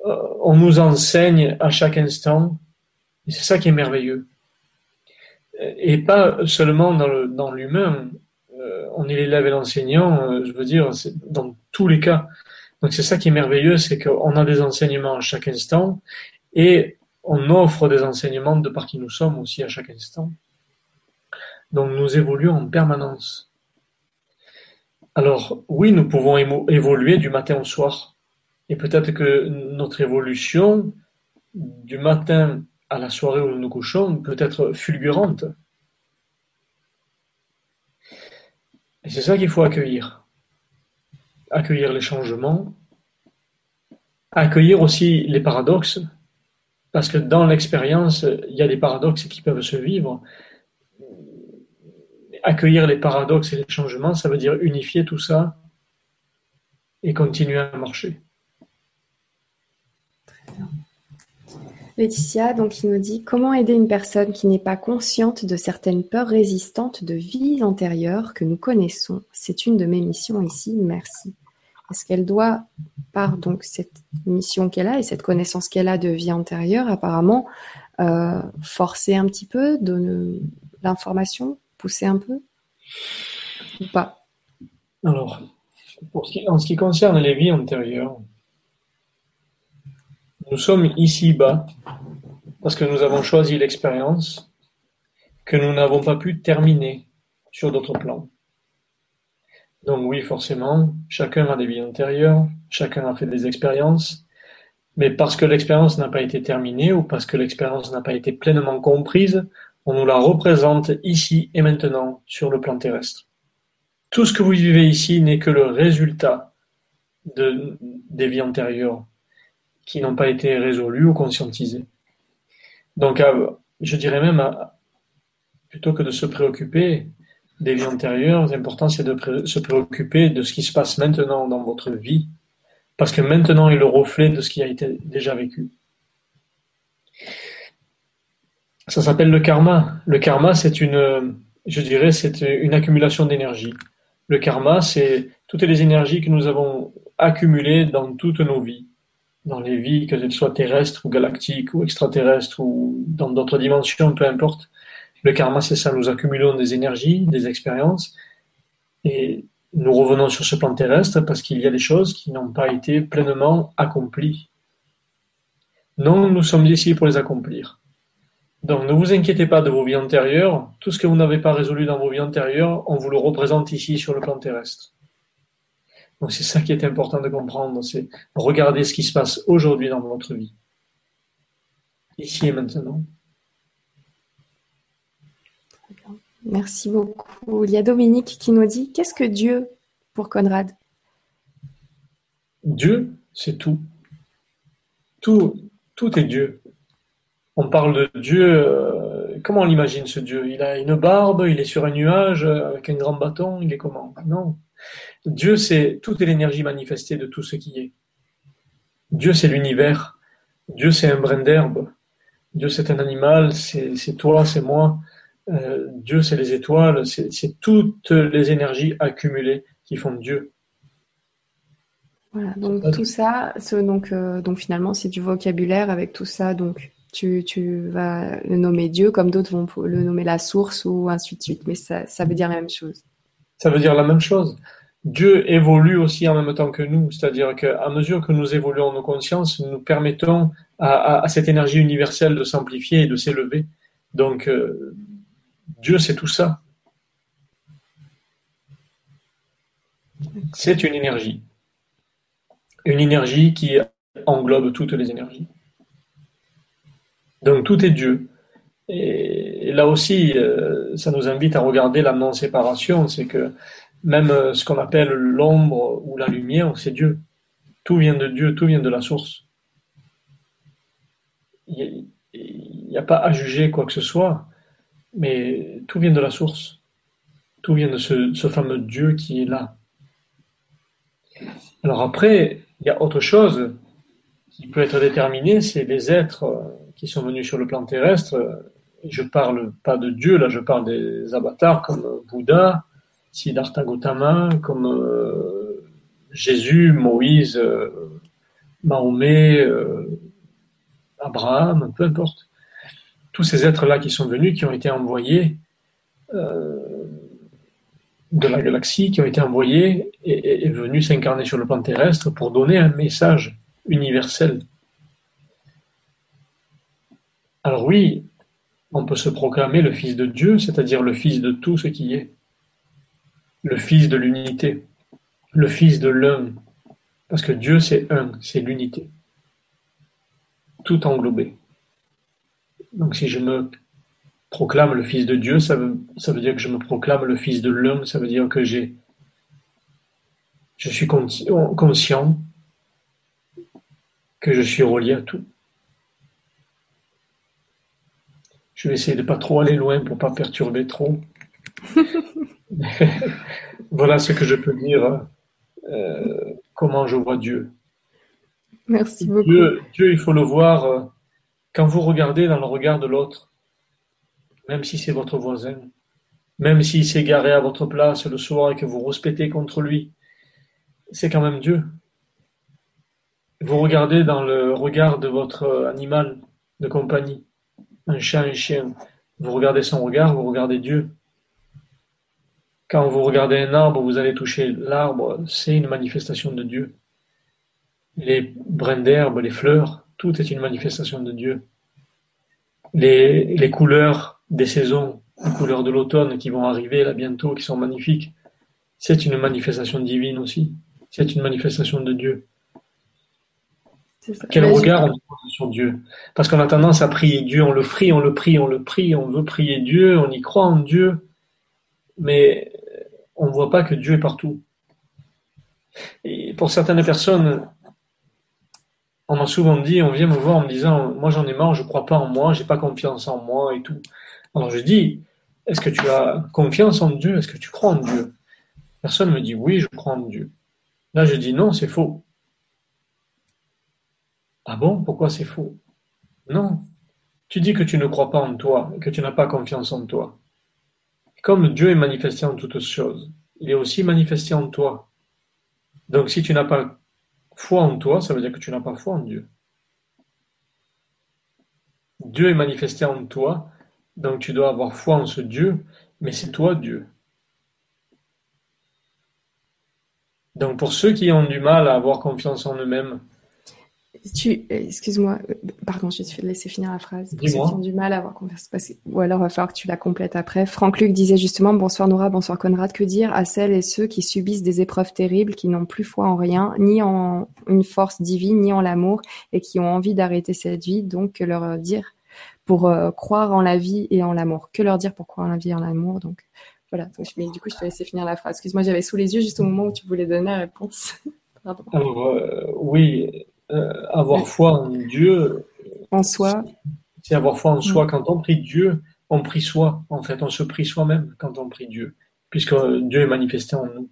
euh, on nous enseigne à chaque instant, et c'est ça qui est merveilleux. Et pas seulement dans l'humain, euh, on est l'élève et l'enseignant, euh, je veux dire, dans tous les cas. Donc c'est ça qui est merveilleux, c'est qu'on a des enseignements à chaque instant et on offre des enseignements de par qui nous sommes aussi à chaque instant. Donc nous évoluons en permanence. Alors oui, nous pouvons évoluer du matin au soir. Et peut-être que notre évolution du matin à la soirée où nous nous couchons peut être fulgurante. Et c'est ça qu'il faut accueillir. Accueillir les changements, accueillir aussi les paradoxes, parce que dans l'expérience, il y a des paradoxes qui peuvent se vivre. Accueillir les paradoxes et les changements, ça veut dire unifier tout ça et continuer à marcher. Laetitia, donc, il nous dit comment aider une personne qui n'est pas consciente de certaines peurs résistantes de vies antérieures que nous connaissons? C'est une de mes missions ici. Merci. Est-ce qu'elle doit, par donc cette mission qu'elle a et cette connaissance qu'elle a de vie antérieure, apparemment, euh, forcer un petit peu, donner l'information, pousser un peu? Ou pas? Alors, en ce qui concerne les vies antérieures, nous sommes ici-bas parce que nous avons choisi l'expérience que nous n'avons pas pu terminer sur d'autres plans. Donc oui, forcément, chacun a des vies antérieures, chacun a fait des expériences, mais parce que l'expérience n'a pas été terminée ou parce que l'expérience n'a pas été pleinement comprise, on nous la représente ici et maintenant sur le plan terrestre. Tout ce que vous vivez ici n'est que le résultat de, des vies antérieures qui n'ont pas été résolus ou conscientisés. Donc, je dirais même, plutôt que de se préoccuper des vies antérieures, l'important c'est de se préoccuper de ce qui se passe maintenant dans votre vie, parce que maintenant est le reflet de ce qui a été déjà vécu. Ça s'appelle le karma. Le karma, c'est une, je dirais, c'est une accumulation d'énergie. Le karma, c'est toutes les énergies que nous avons accumulées dans toutes nos vies dans les vies, que ce soit terrestres ou galactiques ou extraterrestres ou dans d'autres dimensions, peu importe. Le karma, c'est ça, nous accumulons des énergies, des expériences, et nous revenons sur ce plan terrestre parce qu'il y a des choses qui n'ont pas été pleinement accomplies. Non, nous sommes ici pour les accomplir. Donc ne vous inquiétez pas de vos vies antérieures, tout ce que vous n'avez pas résolu dans vos vies antérieures, on vous le représente ici sur le plan terrestre. Donc c'est ça qui est important de comprendre, c'est regarder ce qui se passe aujourd'hui dans votre vie, ici et maintenant. Merci beaucoup. Il y a Dominique qui nous dit Qu'est-ce que Dieu pour Conrad? Dieu, c'est tout. Tout, tout est Dieu. On parle de Dieu, euh, comment on l'imagine ce Dieu? Il a une barbe, il est sur un nuage avec un grand bâton, il est comment? Non. Dieu, c'est toute l'énergie manifestée de tout ce qui est. Dieu, c'est l'univers. Dieu, c'est un brin d'herbe. Dieu, c'est un animal. C'est toi, c'est moi. Euh, Dieu, c'est les étoiles. C'est toutes les énergies accumulées qui font Dieu. Voilà, donc tout ça, donc, euh, donc finalement, c'est du vocabulaire avec tout ça. Donc tu, tu vas le nommer Dieu comme d'autres vont le nommer la source ou ainsi de suite. Mais ça, ça veut dire la même chose. Ça veut dire la même chose. Dieu évolue aussi en même temps que nous, c'est-à-dire qu'à mesure que nous évoluons nos consciences, nous permettons à, cette énergie universelle de s'amplifier et de s'élever. Donc, euh, Dieu, c'est tout ça. C'est une énergie. Une énergie qui englobe toutes les énergies. Donc, tout est Dieu. Et, là aussi, euh, ça nous invite à regarder la non-séparation, c'est que même euh, ce qu'on appelle l'ombre ou la lumière, c'est Dieu. Tout vient de Dieu, tout vient de la source. Il n'y a, pas à juger quoi que ce soit, mais tout vient de la source. Tout vient de ce, fameux Dieu qui est là. Alors après, il y a autre chose qui peut être déterminé, c'est les êtres euh, qui sont venus sur le plan terrestre. Je parle pas de Dieu, là je parle des avatars comme Bouddha, Siddhartha Gautama, comme euh, Jésus, Moïse, euh, Mahomet, euh, Abraham, peu importe. Tous ces êtres-là qui sont venus, qui ont été envoyés de la galaxie, qui ont été envoyés et, et venus s'incarner sur le plan terrestre pour donner un message universel. Alors oui, on peut se proclamer le Fils de Dieu, c'est-à-dire le Fils de tout ce qui est le Fils de l'unité, le Fils de l'un, parce que Dieu c'est un, c'est l'unité, tout englobé. Donc si je me proclame le Fils de Dieu, ça veut, dire que je me proclame le Fils de l'homme, ça veut dire que j'ai, je suis conscient que je suis relié à tout. Je vais essayer de pas trop aller loin pour pas perturber trop. voilà ce que je peux dire. Euh, comment je vois Dieu. Merci beaucoup. Dieu, Dieu, il faut le voir euh, quand vous regardez dans le regard de l'autre, même si c'est votre voisin, même s'il s'est garé à votre place le soir et que vous respectez contre lui, c'est quand même Dieu. Vous regardez dans le regard de votre animal de compagnie, un chat, un chien, vous regardez son regard, vous regardez Dieu. Quand vous regardez un arbre, vous allez toucher l'arbre, c'est une manifestation de Dieu. Les brins d'herbe, les fleurs, tout est une manifestation de Dieu. Les, les couleurs des saisons, les couleurs de l'automne qui vont arriver là bientôt, qui sont magnifiques, c'est une manifestation divine aussi. C'est une manifestation de Dieu. Quel regard on pose sur Dieu? Parce qu'on a tendance à prier Dieu, on le prie, on le prie, on le prie, on veut prier Dieu, on y croit en Dieu, mais on ne voit pas que Dieu est partout. Et pour certaines personnes, on m'a souvent dit, on vient me voir en me disant, moi j'en ai marre, je ne crois pas en moi, j'ai pas confiance en moi et tout. Alors je dis, est-ce que tu as confiance en Dieu? Est-ce que tu crois en Dieu? Personne me dit, oui, je crois en Dieu. Là, je dis, non, c'est faux. Ah bon? Pourquoi c'est faux? Non. Tu dis que tu ne crois pas en toi, que tu n'as pas confiance en toi. Comme Dieu est manifesté en toutes choses, il est aussi manifesté en toi. Donc si tu n'as pas foi en toi, ça veut dire que tu n'as pas foi en Dieu. Dieu est manifesté en toi, donc tu dois avoir foi en ce Dieu, mais c'est toi Dieu. Donc pour ceux qui ont du mal à avoir confiance en eux-mêmes, tu, excuse-moi, euh, pardon, je vais te laisser finir la phrase. Pour ceux qui ont du mal à avoir confiance, ou alors il va falloir que tu la complètes après. Franck Luc disait justement, bonsoir Nora, bonsoir Conrad, que dire à celles et ceux qui subissent des épreuves terribles, qui n'ont plus foi en rien, ni en une force divine, ni en l'amour, et qui ont envie d'arrêter cette vie, donc que leur dire pour euh, croire en la vie et en l'amour? Que leur dire pour croire en la vie et en l'amour, donc voilà. mais du coup, je te laisser finir la phrase. Excuse-moi, j'avais sous les yeux juste au moment où tu voulais donner la réponse. Alors, euh, oui, euh, avoir foi en Dieu. En soi. C'est avoir foi en soi. Mm. Quand on prie Dieu, on prie soi. En fait, on se prie soi-même quand on prie Dieu, puisque Dieu est manifesté en nous.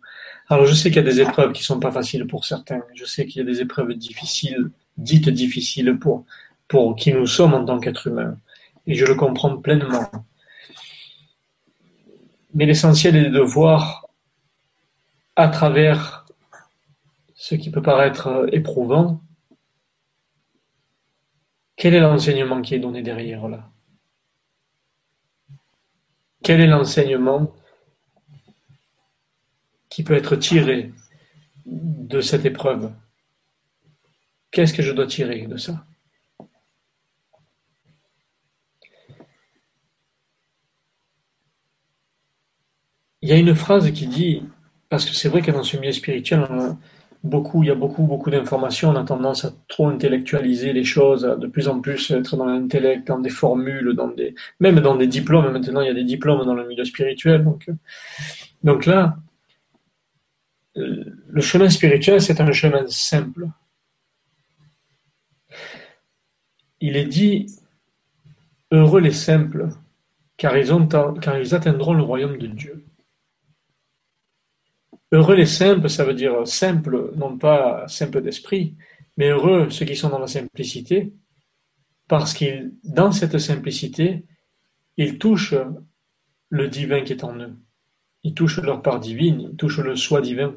Alors, je sais qu'il y a des épreuves qui sont pas faciles pour certains. Je sais qu'il y a des épreuves difficiles, dites difficiles pour, pour qui nous sommes en tant qu'êtres humains. Et je le comprends pleinement. Mais l'essentiel est de voir à travers ce qui peut paraître éprouvant, quel est l'enseignement qui est donné derrière là? Quel est l'enseignement qui peut être tiré de cette épreuve? Qu'est-ce que je dois tirer de ça? Il y a une phrase qui dit, parce que c'est vrai que dans ce milieu spirituel, beaucoup, il y a beaucoup, beaucoup d'informations. On a tendance à trop intellectualiser les choses, à de plus en plus être dans l'intellect, dans des formules, dans des, même dans des diplômes. Maintenant, il y a des diplômes dans le milieu spirituel. Donc, donc là, le chemin spirituel, c'est un chemin simple. Il est dit, heureux les simples, car ils, ont, car ils atteindront le royaume de Dieu. Heureux les simples, ça veut dire simple, non pas simple d'esprit, mais heureux ceux qui sont dans la simplicité, parce qu'ils, dans cette simplicité, ils touchent le divin qui est en eux. Ils touchent leur part divine, ils touchent le soi divin.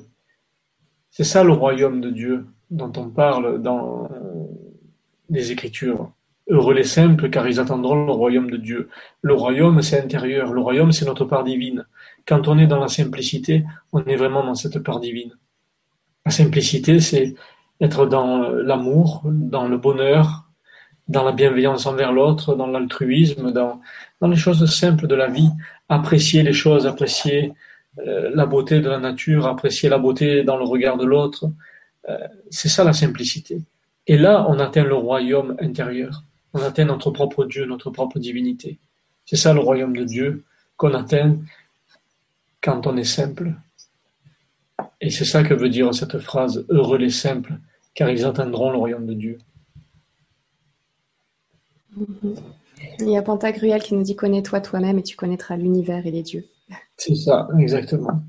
C'est ça le royaume de Dieu dont on parle dans les Écritures. Heureux les simples, car ils attendront le royaume de Dieu. Le royaume, c'est intérieur. Le royaume, c'est notre part divine. Quand on est dans la simplicité, on est vraiment dans cette part divine. La simplicité, c'est être dans l'amour, dans le bonheur, dans la bienveillance envers l'autre, dans l'altruisme, dans, dans les choses simples de la vie, apprécier les choses, apprécier euh, la beauté de la nature, apprécier la beauté dans le regard de l'autre. Euh, c'est ça la simplicité. Et là, on atteint le royaume intérieur. On atteint notre propre Dieu, notre propre divinité. C'est ça le royaume de Dieu qu'on atteint quand on est simple. Et c'est ça que veut dire cette phrase Heureux les simples, car ils atteindront le royaume de Dieu. Il y a Pantagruel qui nous dit Connais-toi toi-même et tu connaîtras l'univers et les dieux. C'est ça, exactement.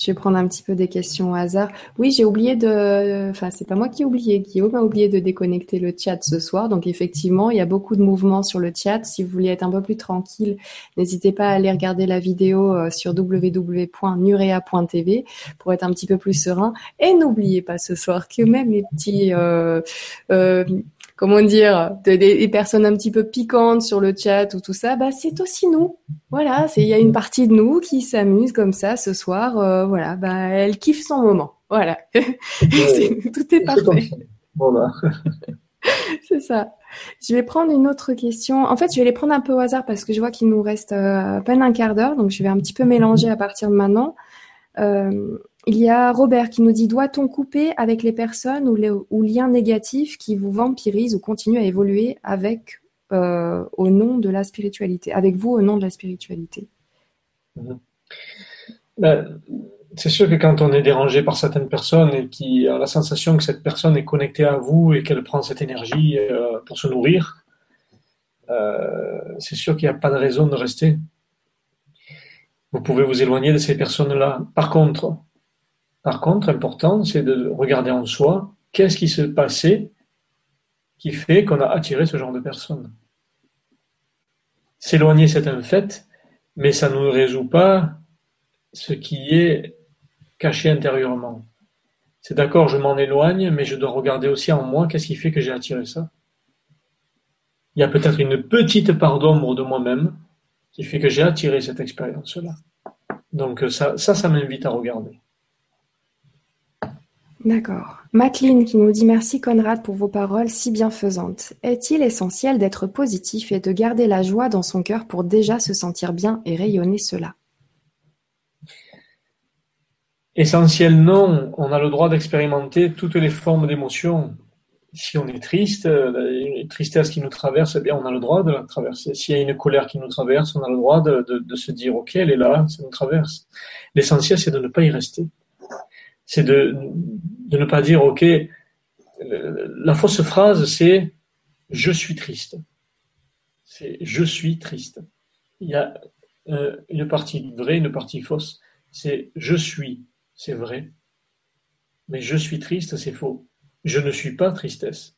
Je vais prendre un petit peu des questions au hasard. Oui, j'ai oublié de. Enfin, c'est pas moi qui ai oublié. Guillaume a oublié de déconnecter le chat ce soir. Donc, effectivement, il y a beaucoup de mouvements sur le chat. Si vous voulez être un peu plus tranquille, n'hésitez pas à aller regarder la vidéo euh, sur www.nurea.tv pour être un petit peu plus serein. Et n'oubliez pas ce soir que même les petits. Euh, euh, comment dire, des, personnes un petit peu piquantes sur le chat ou tout ça, bah c'est aussi nous. Voilà, c'est il y a une partie de nous qui s'amuse comme ça ce soir. Euh, voilà, bah elle kiffe son moment. Voilà, tout est parfait. c'est ça. Je vais prendre une autre question. En fait, je vais les prendre un peu au hasard parce que je vois qu'il nous reste euh, à peine un quart d'heure, donc je vais un petit peu mélanger à partir de maintenant. Euh, il y a Robert qui nous dit doit-on couper avec les personnes ou, les, liens négatifs qui vous vampirisent ou continuent à évoluer avec euh, au nom de la spiritualité, avec vous au nom de la spiritualité? Mhm. ben, C'est sûr que quand on est dérangé par certaines personnes et qui a la sensation que cette personne est connectée à vous et qu'elle prend cette énergie euh, pour se nourrir, euh, c'est sûr qu'il n'y a pas de raison de rester. Vous pouvez vous éloigner de ces personnes-là. Par contre, par contre, important, c'est de regarder en soi qu'est-ce qui se passait qui fait qu'on a attiré ce genre de personnes. S'éloigner, c'est un fait, mais ça ne résout pas ce qui est caché intérieurement. C'est d'accord, je m'en éloigne, mais je dois regarder aussi en moi qu'est-ce qui fait que j'ai attiré ça. Il y a peut-être une petite part d'ombre de moi-même qui fait que j'ai attiré cette expérience-là. Donc ça, ça m'invite à regarder. D'accord. Maclean qui nous dit merci Conrad pour vos paroles si bienfaisantes. Est-il essentiel d'être positif et de garder la joie dans son cœur pour déjà se sentir bien et rayonner cela? Essentiel non, on a le droit d'expérimenter toutes les formes d'émotions. Si on est triste, euh, une tristesse qui nous traverse, eh bien on a le droit de la traverser. S'il y a une colère qui nous traverse, on a le droit de se dire ok, elle est là, ça nous traverse. L'essentiel c'est de ne pas y rester c'est de, ne pas dire, OK, la fausse phrase, c'est je suis triste. C'est je suis triste. Il y a euh, une partie vraie, une partie fausse. C'est je suis, c'est vrai. Mais je suis triste, c'est faux. Je ne suis pas tristesse.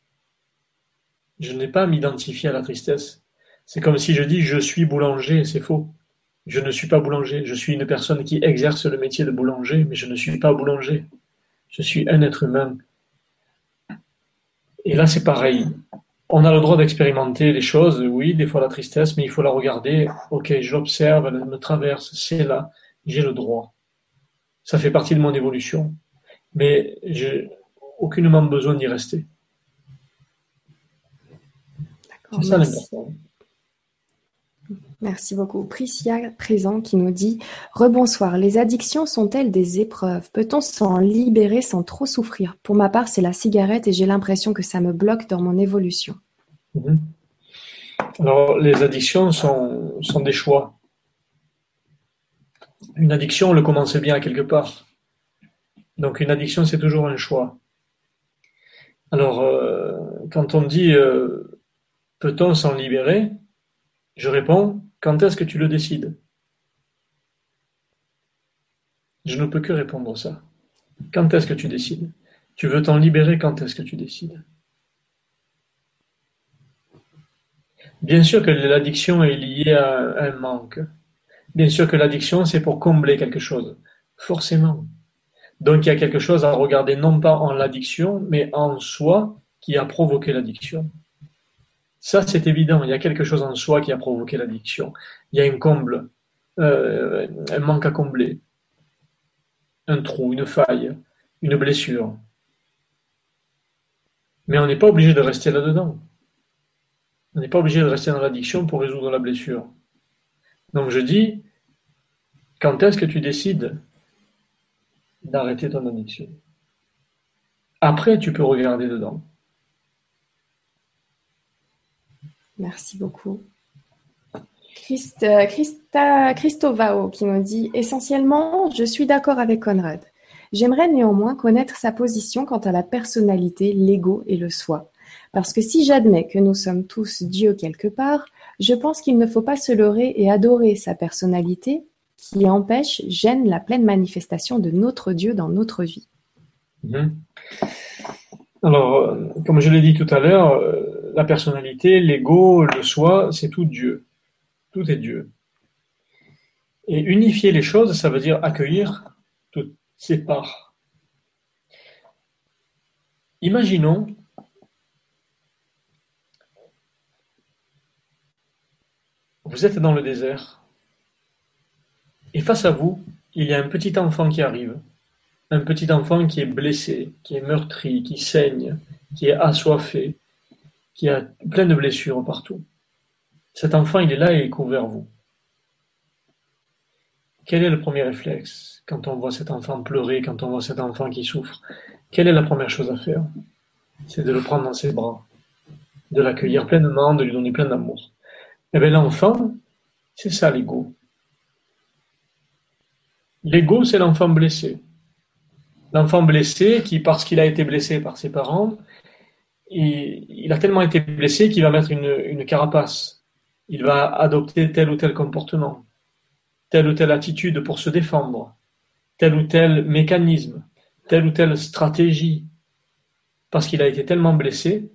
Je n'ai pas à m'identifier à la tristesse. C'est comme si je dis je suis boulanger, c'est faux. Je ne suis pas boulanger. Je suis une personne qui exerce le métier de boulanger, mais je ne suis pas boulanger. Je suis un être humain. Et là, c'est pareil. On a le droit d'expérimenter les choses, oui, des fois la tristesse, mais il faut la regarder. Ok, je l'observe, elle me traverse, c'est là, j'ai le droit. Ça fait partie de mon évolution. Mais j'ai aucunement besoin d'y rester. C'est ça l'important. Merci beaucoup. Priscia présent qui nous dit Rebonsoir. Les addictions sont-elles des épreuves? Peut-on s'en libérer sans trop souffrir? Pour ma part, c'est la cigarette et j'ai l'impression que ça me bloque dans mon évolution. Mhm. Alors, les addictions sont, des choix. Une addiction, on le commence bien à quelque part. Donc, une addiction, c'est toujours un choix. Alors, euh, quand on dit euh, peut-on s'en libérer? Je réponds quand est-ce que tu le décides? Je ne peux que répondre ça. Quand est-ce que tu décides? Tu veux t'en libérer quand est-ce que tu décides? Bien sûr que l'addiction est liée à un manque. Bien sûr que l'addiction, c'est pour combler quelque chose. Forcément. Donc il y a quelque chose à regarder non pas en l'addiction, mais en soi qui a provoqué l'addiction. Ça, c'est évident. Il y a quelque chose en soi qui a provoqué l'addiction. Il y a un comble, euh, un manque à combler, un trou, une faille, une blessure. Mais on n'est pas obligé de rester là-dedans. On n'est pas obligé de rester dans l'addiction pour résoudre la blessure. Donc je dis, quand est-ce que tu décides d'arrêter ton addiction? Après, tu peux regarder dedans. Merci beaucoup. Christa, Christovao qui nous dit Essentiellement, je suis d'accord avec Conrad. J'aimerais néanmoins connaître sa position quant à la personnalité, l'ego et le soi. Parce que si j'admets que nous sommes tous Dieu quelque part, je pense qu'il ne faut pas se leurrer et adorer sa personnalité qui empêche, gêne la pleine manifestation de notre Dieu dans notre vie. Mhm. Alors, comme je l'ai dit tout à l'heure, euh, la personnalité, l'ego, le soi, c'est tout Dieu. Tout est Dieu. Et unifier les choses, ça veut dire accueillir toutes ces parts. Imaginons vous êtes dans le désert et face à vous, il y a un petit enfant qui arrive. Un petit enfant qui est blessé, qui est meurtri, qui saigne, qui est assoiffé, qui a plein de blessures partout. Cet enfant, il est là et il court vers vous. Quel est le premier réflexe quand on voit cet enfant pleurer, quand on voit cet enfant qui souffre? Quelle est la première chose à faire? C'est de le prendre dans ses bras, de l'accueillir pleinement, de lui donner plein d'amour. Eh bien l'enfant, c'est ça l'ego. L'ego, c'est l'enfant blessé. L'enfant blessé qui, parce qu'il a été blessé par ses parents, il, a tellement été blessé qu'il va mettre une, carapace. Il va adopter tel ou tel comportement, telle ou telle attitude pour se défendre, tel ou tel mécanisme, telle ou telle stratégie, parce qu'il a été tellement blessé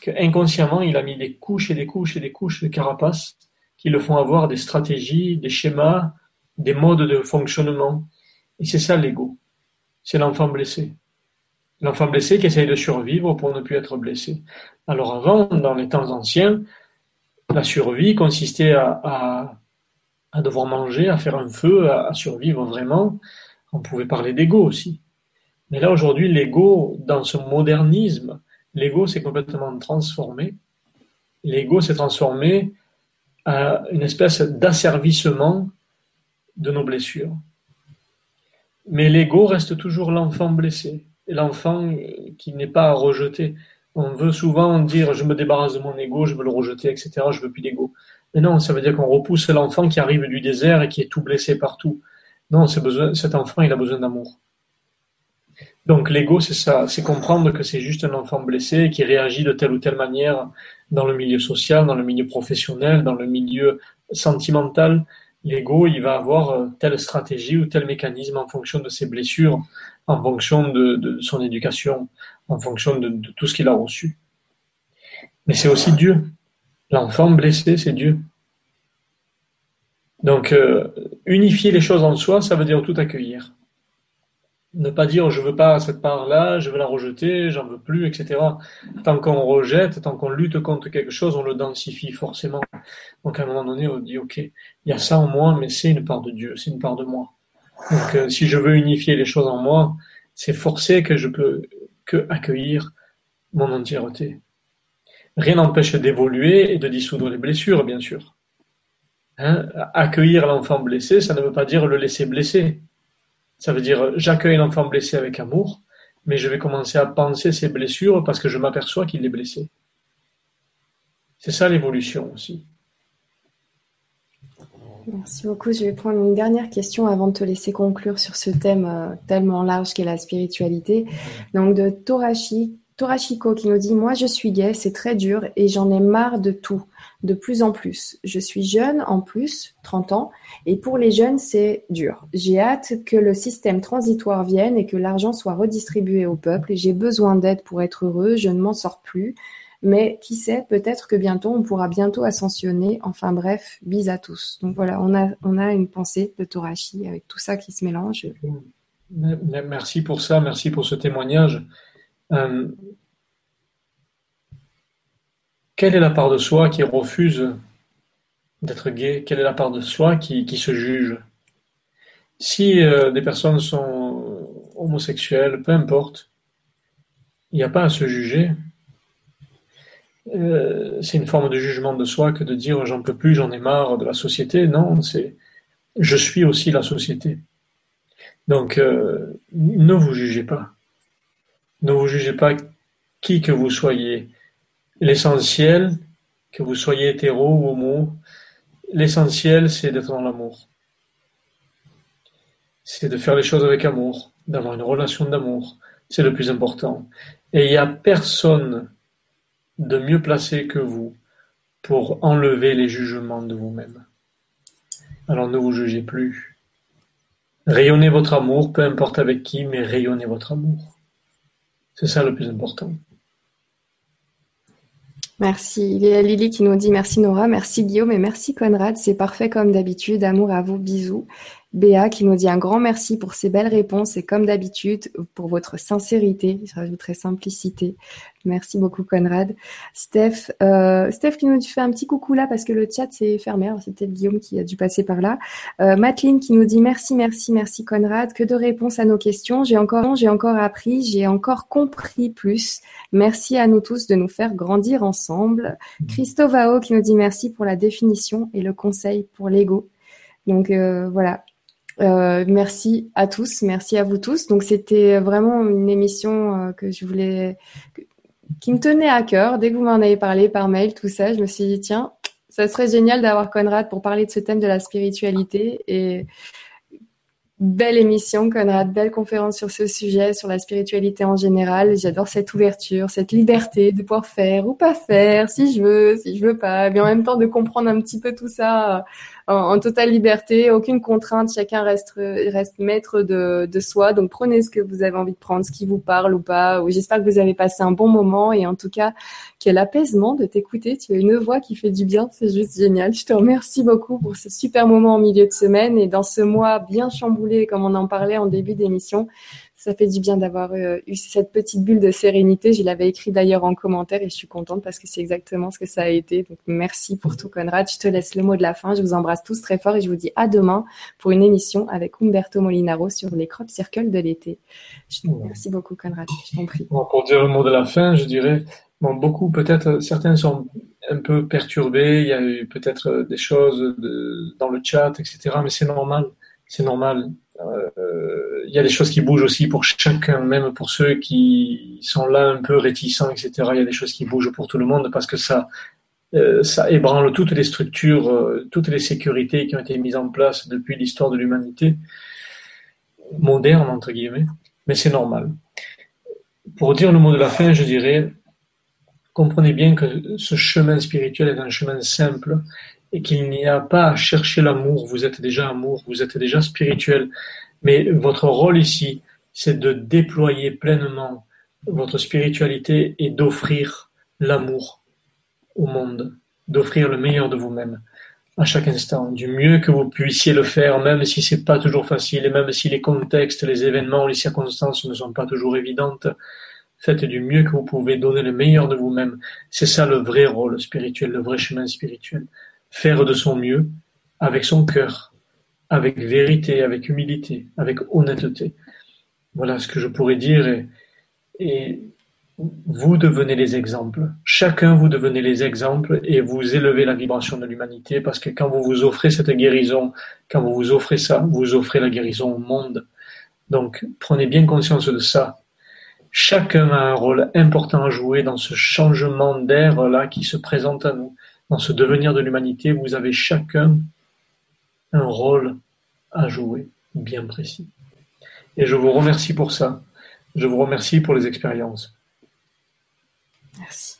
qu'inconsciemment, il a mis des couches et des couches et des couches de carapace qui le font avoir des stratégies, des schémas, des modes de fonctionnement. Et c'est ça l'ego. C'est l'enfant blessé. L'enfant blessé qui essaye de survivre pour ne plus être blessé. Alors avant, dans les temps anciens, la survie consistait à, à, devoir manger, à faire un feu, à, survivre vraiment. On pouvait parler d'ego aussi. Mais là aujourd'hui, l'ego, dans ce modernisme, l'ego s'est complètement transformé. L'ego s'est transformé à une espèce d'asservissement de nos blessures. Mais l'ego reste toujours l'enfant blessé, l'enfant qui n'est pas à rejeter. On veut souvent dire je me débarrasse de mon ego, je veux le rejeter, etc. Je veux plus d'ego. Mais non, ça veut dire qu'on repousse l'enfant qui arrive du désert et qui est tout blessé partout. Non, cet enfant, il a besoin d'amour. Donc l'ego, c'est ça, c'est comprendre que c'est juste un enfant blessé qui réagit de telle ou telle manière dans le milieu social, dans le milieu professionnel, dans le milieu sentimental, l'ego, il va avoir euh, telle stratégie ou tel mécanisme en fonction de ses blessures, en fonction de, son éducation, en fonction de, tout ce qu'il a reçu. Mais c'est aussi Dieu. L'enfant blessé, c'est Dieu. Donc, euh, unifier les choses en soi, ça veut dire tout accueillir. Ne pas dire je veux pas cette part-là, je veux la rejeter, j'en veux plus, etc. Tant qu'on rejette, tant qu'on lutte contre quelque chose, on le densifie forcément. Donc à un moment donné, on dit ok, il y a ça en moi, mais c'est une part de Dieu, c'est une part de moi. Donc euh, si je veux unifier les choses en moi, c'est forcé que je peux que accueillir mon entièreté. Rien n'empêche d'évoluer et de dissoudre les blessures, bien sûr. Hein accueillir l'enfant blessé, ça ne veut pas dire le laisser blesser. Ça veut dire j'accueille l'enfant blessé avec amour, mais je vais commencer à penser ses blessures parce que je m'aperçois qu'il est blessé. C'est ça l'évolution aussi. Merci beaucoup. Je vais prendre une dernière question avant de te laisser conclure sur ce thème euh, tellement large qu'est la spiritualité. Donc de Torashi, Torashiko qui nous dit Moi je suis gay, c'est très dur et j'en ai marre de tout de plus en plus. Je suis jeune en plus, 30 ans, et pour les jeunes, c'est dur. J'ai hâte que le système transitoire vienne et que l'argent soit redistribué au peuple. J'ai besoin d'aide pour être heureux, je ne m'en sors plus. Mais qui sait, peut-être que bientôt, on pourra bientôt ascensionner. Enfin bref, bis à tous. Donc voilà, on a, on a une pensée de Torashi avec tout ça qui se mélange. Merci pour ça, merci pour ce témoignage. Euh, quelle est la part de soi qui refuse d'être gay? Quelle est la part de soi qui, se juge? Si euh, des personnes sont homosexuelles, peu importe, il n'y a pas à se juger. Euh, c'est une forme de jugement de soi que de dire j'en peux plus, j'en ai marre de la société. Non, c'est je suis aussi la société. Donc ne vous jugez pas. Ne vous jugez pas qui que vous soyez. L'essentiel, que vous soyez hétéro ou homo, l'essentiel, c'est d'être dans l'amour. C'est de faire les choses avec amour, d'avoir une relation d'amour. C'est le plus important. Et il n'y a personne de mieux placé que vous pour enlever les jugements de vous-même. Alors ne vous jugez plus. Rayonnez votre amour, peu importe avec qui, mais rayonnez votre amour. C'est ça le plus important. Merci. Il y a Lily qui nous dit merci Nora, merci Guillaume et merci Conrad. C'est parfait comme d'habitude. Amour à vous, bisous. Béa qui nous dit un grand merci pour ces belles réponses et comme d'habitude pour votre sincérité, je rajouterai simplicité. Merci beaucoup Conrad. Steph, euh, Steph qui nous fait un petit coucou là parce que le chat s'est fermé. C'est peut-être Guillaume qui a dû passer par là. Euh, qui nous dit merci, merci, merci Conrad. Que de réponses à nos questions. J'ai encore, j'ai encore appris, j'ai encore compris plus. Merci à nous tous de nous faire grandir ensemble. Christovao qui nous dit merci pour la définition et le conseil pour l'ego. Donc euh, voilà, euh, merci à tous, merci à vous tous. Donc c'était vraiment une émission euh, que je voulais, qui me tenait à cœur. Dès que vous m'en avez parlé par mail, tout ça, je me suis dit tiens, ça serait génial d'avoir Conrad pour parler de ce thème de la spiritualité et Belle émission, Conrad, belle conférence sur ce sujet, sur la spiritualité en général. J'adore cette ouverture, cette liberté de pouvoir faire ou pas faire, si je veux, si je veux pas, mais en même temps de comprendre un petit peu tout ça en, totale liberté, aucune contrainte, chacun reste, maître de, de, soi. Donc prenez ce que vous avez envie de prendre, ce qui vous parle ou pas. J'espère que vous avez passé un bon moment et en tout cas quel apaisement de t'écouter. Tu as une voix qui fait du bien, c'est juste génial. Je te remercie beaucoup pour ce super moment en milieu de semaine et dans ce mois bien chamboulé comme on en parlait en début d'émission ça fait du bien d'avoir euh, eu cette petite bulle de sérénité. Je l'avais écrit d'ailleurs en commentaire et je suis contente parce que c'est exactement ce que ça a été. Donc merci pour tout Conrad. Je te laisse le mot de la fin. Je vous embrasse tous très fort et je vous dis à demain pour une émission avec Umberto Molinaro sur les crop circles de l'été. Merci beaucoup Conrad. Je t'en prie. pour dire le mot de la fin, je dirais bon, beaucoup peut-être certains sont un peu perturbés. Il y a eu peut-être des choses dans le chat, etc. Mais c'est normal. C'est normal euh, il y a des choses qui bougent aussi pour chacun, même pour ceux qui sont là un peu réticents, etc. Il y a des choses qui bougent pour tout le monde parce que ça, euh, ébranle toutes les structures, euh, toutes les sécurités qui ont été mises en place depuis l'histoire de l'humanité moderne entre guillemets. Mais c'est normal. Pour dire le mot de la fin, je dirais comprenez bien que ce chemin spirituel est un chemin simple et qu'il n'y a pas à chercher l'amour, vous êtes déjà amour, vous êtes déjà spirituel. Mais votre rôle ici, c'est de déployer pleinement votre spiritualité et d'offrir l'amour au monde, d'offrir le meilleur de vous-même à chaque instant, du mieux que vous puissiez le faire, même si c'est pas toujours facile et même si les contextes, les événements, les circonstances ne sont pas toujours évidentes. Faites du mieux que vous pouvez, donner le meilleur de vous-même. C'est ça le vrai rôle spirituel, le vrai chemin spirituel faire de son mieux avec son cœur, avec vérité, avec humilité, avec honnêteté. Voilà ce que je pourrais dire et, vous devenez les exemples. Chacun vous devenez les exemples et vous élevez la vibration de l'humanité parce que quand vous vous offrez cette guérison, quand vous vous offrez ça, vous offrez la guérison au monde. Donc prenez bien conscience de ça. Chacun a un rôle important à jouer dans ce changement d'air là qui se présente à nous dans ce devenir de l'humanité, vous avez chacun un rôle à jouer bien précis. Et je vous remercie pour ça. Je vous remercie pour les expériences. Merci.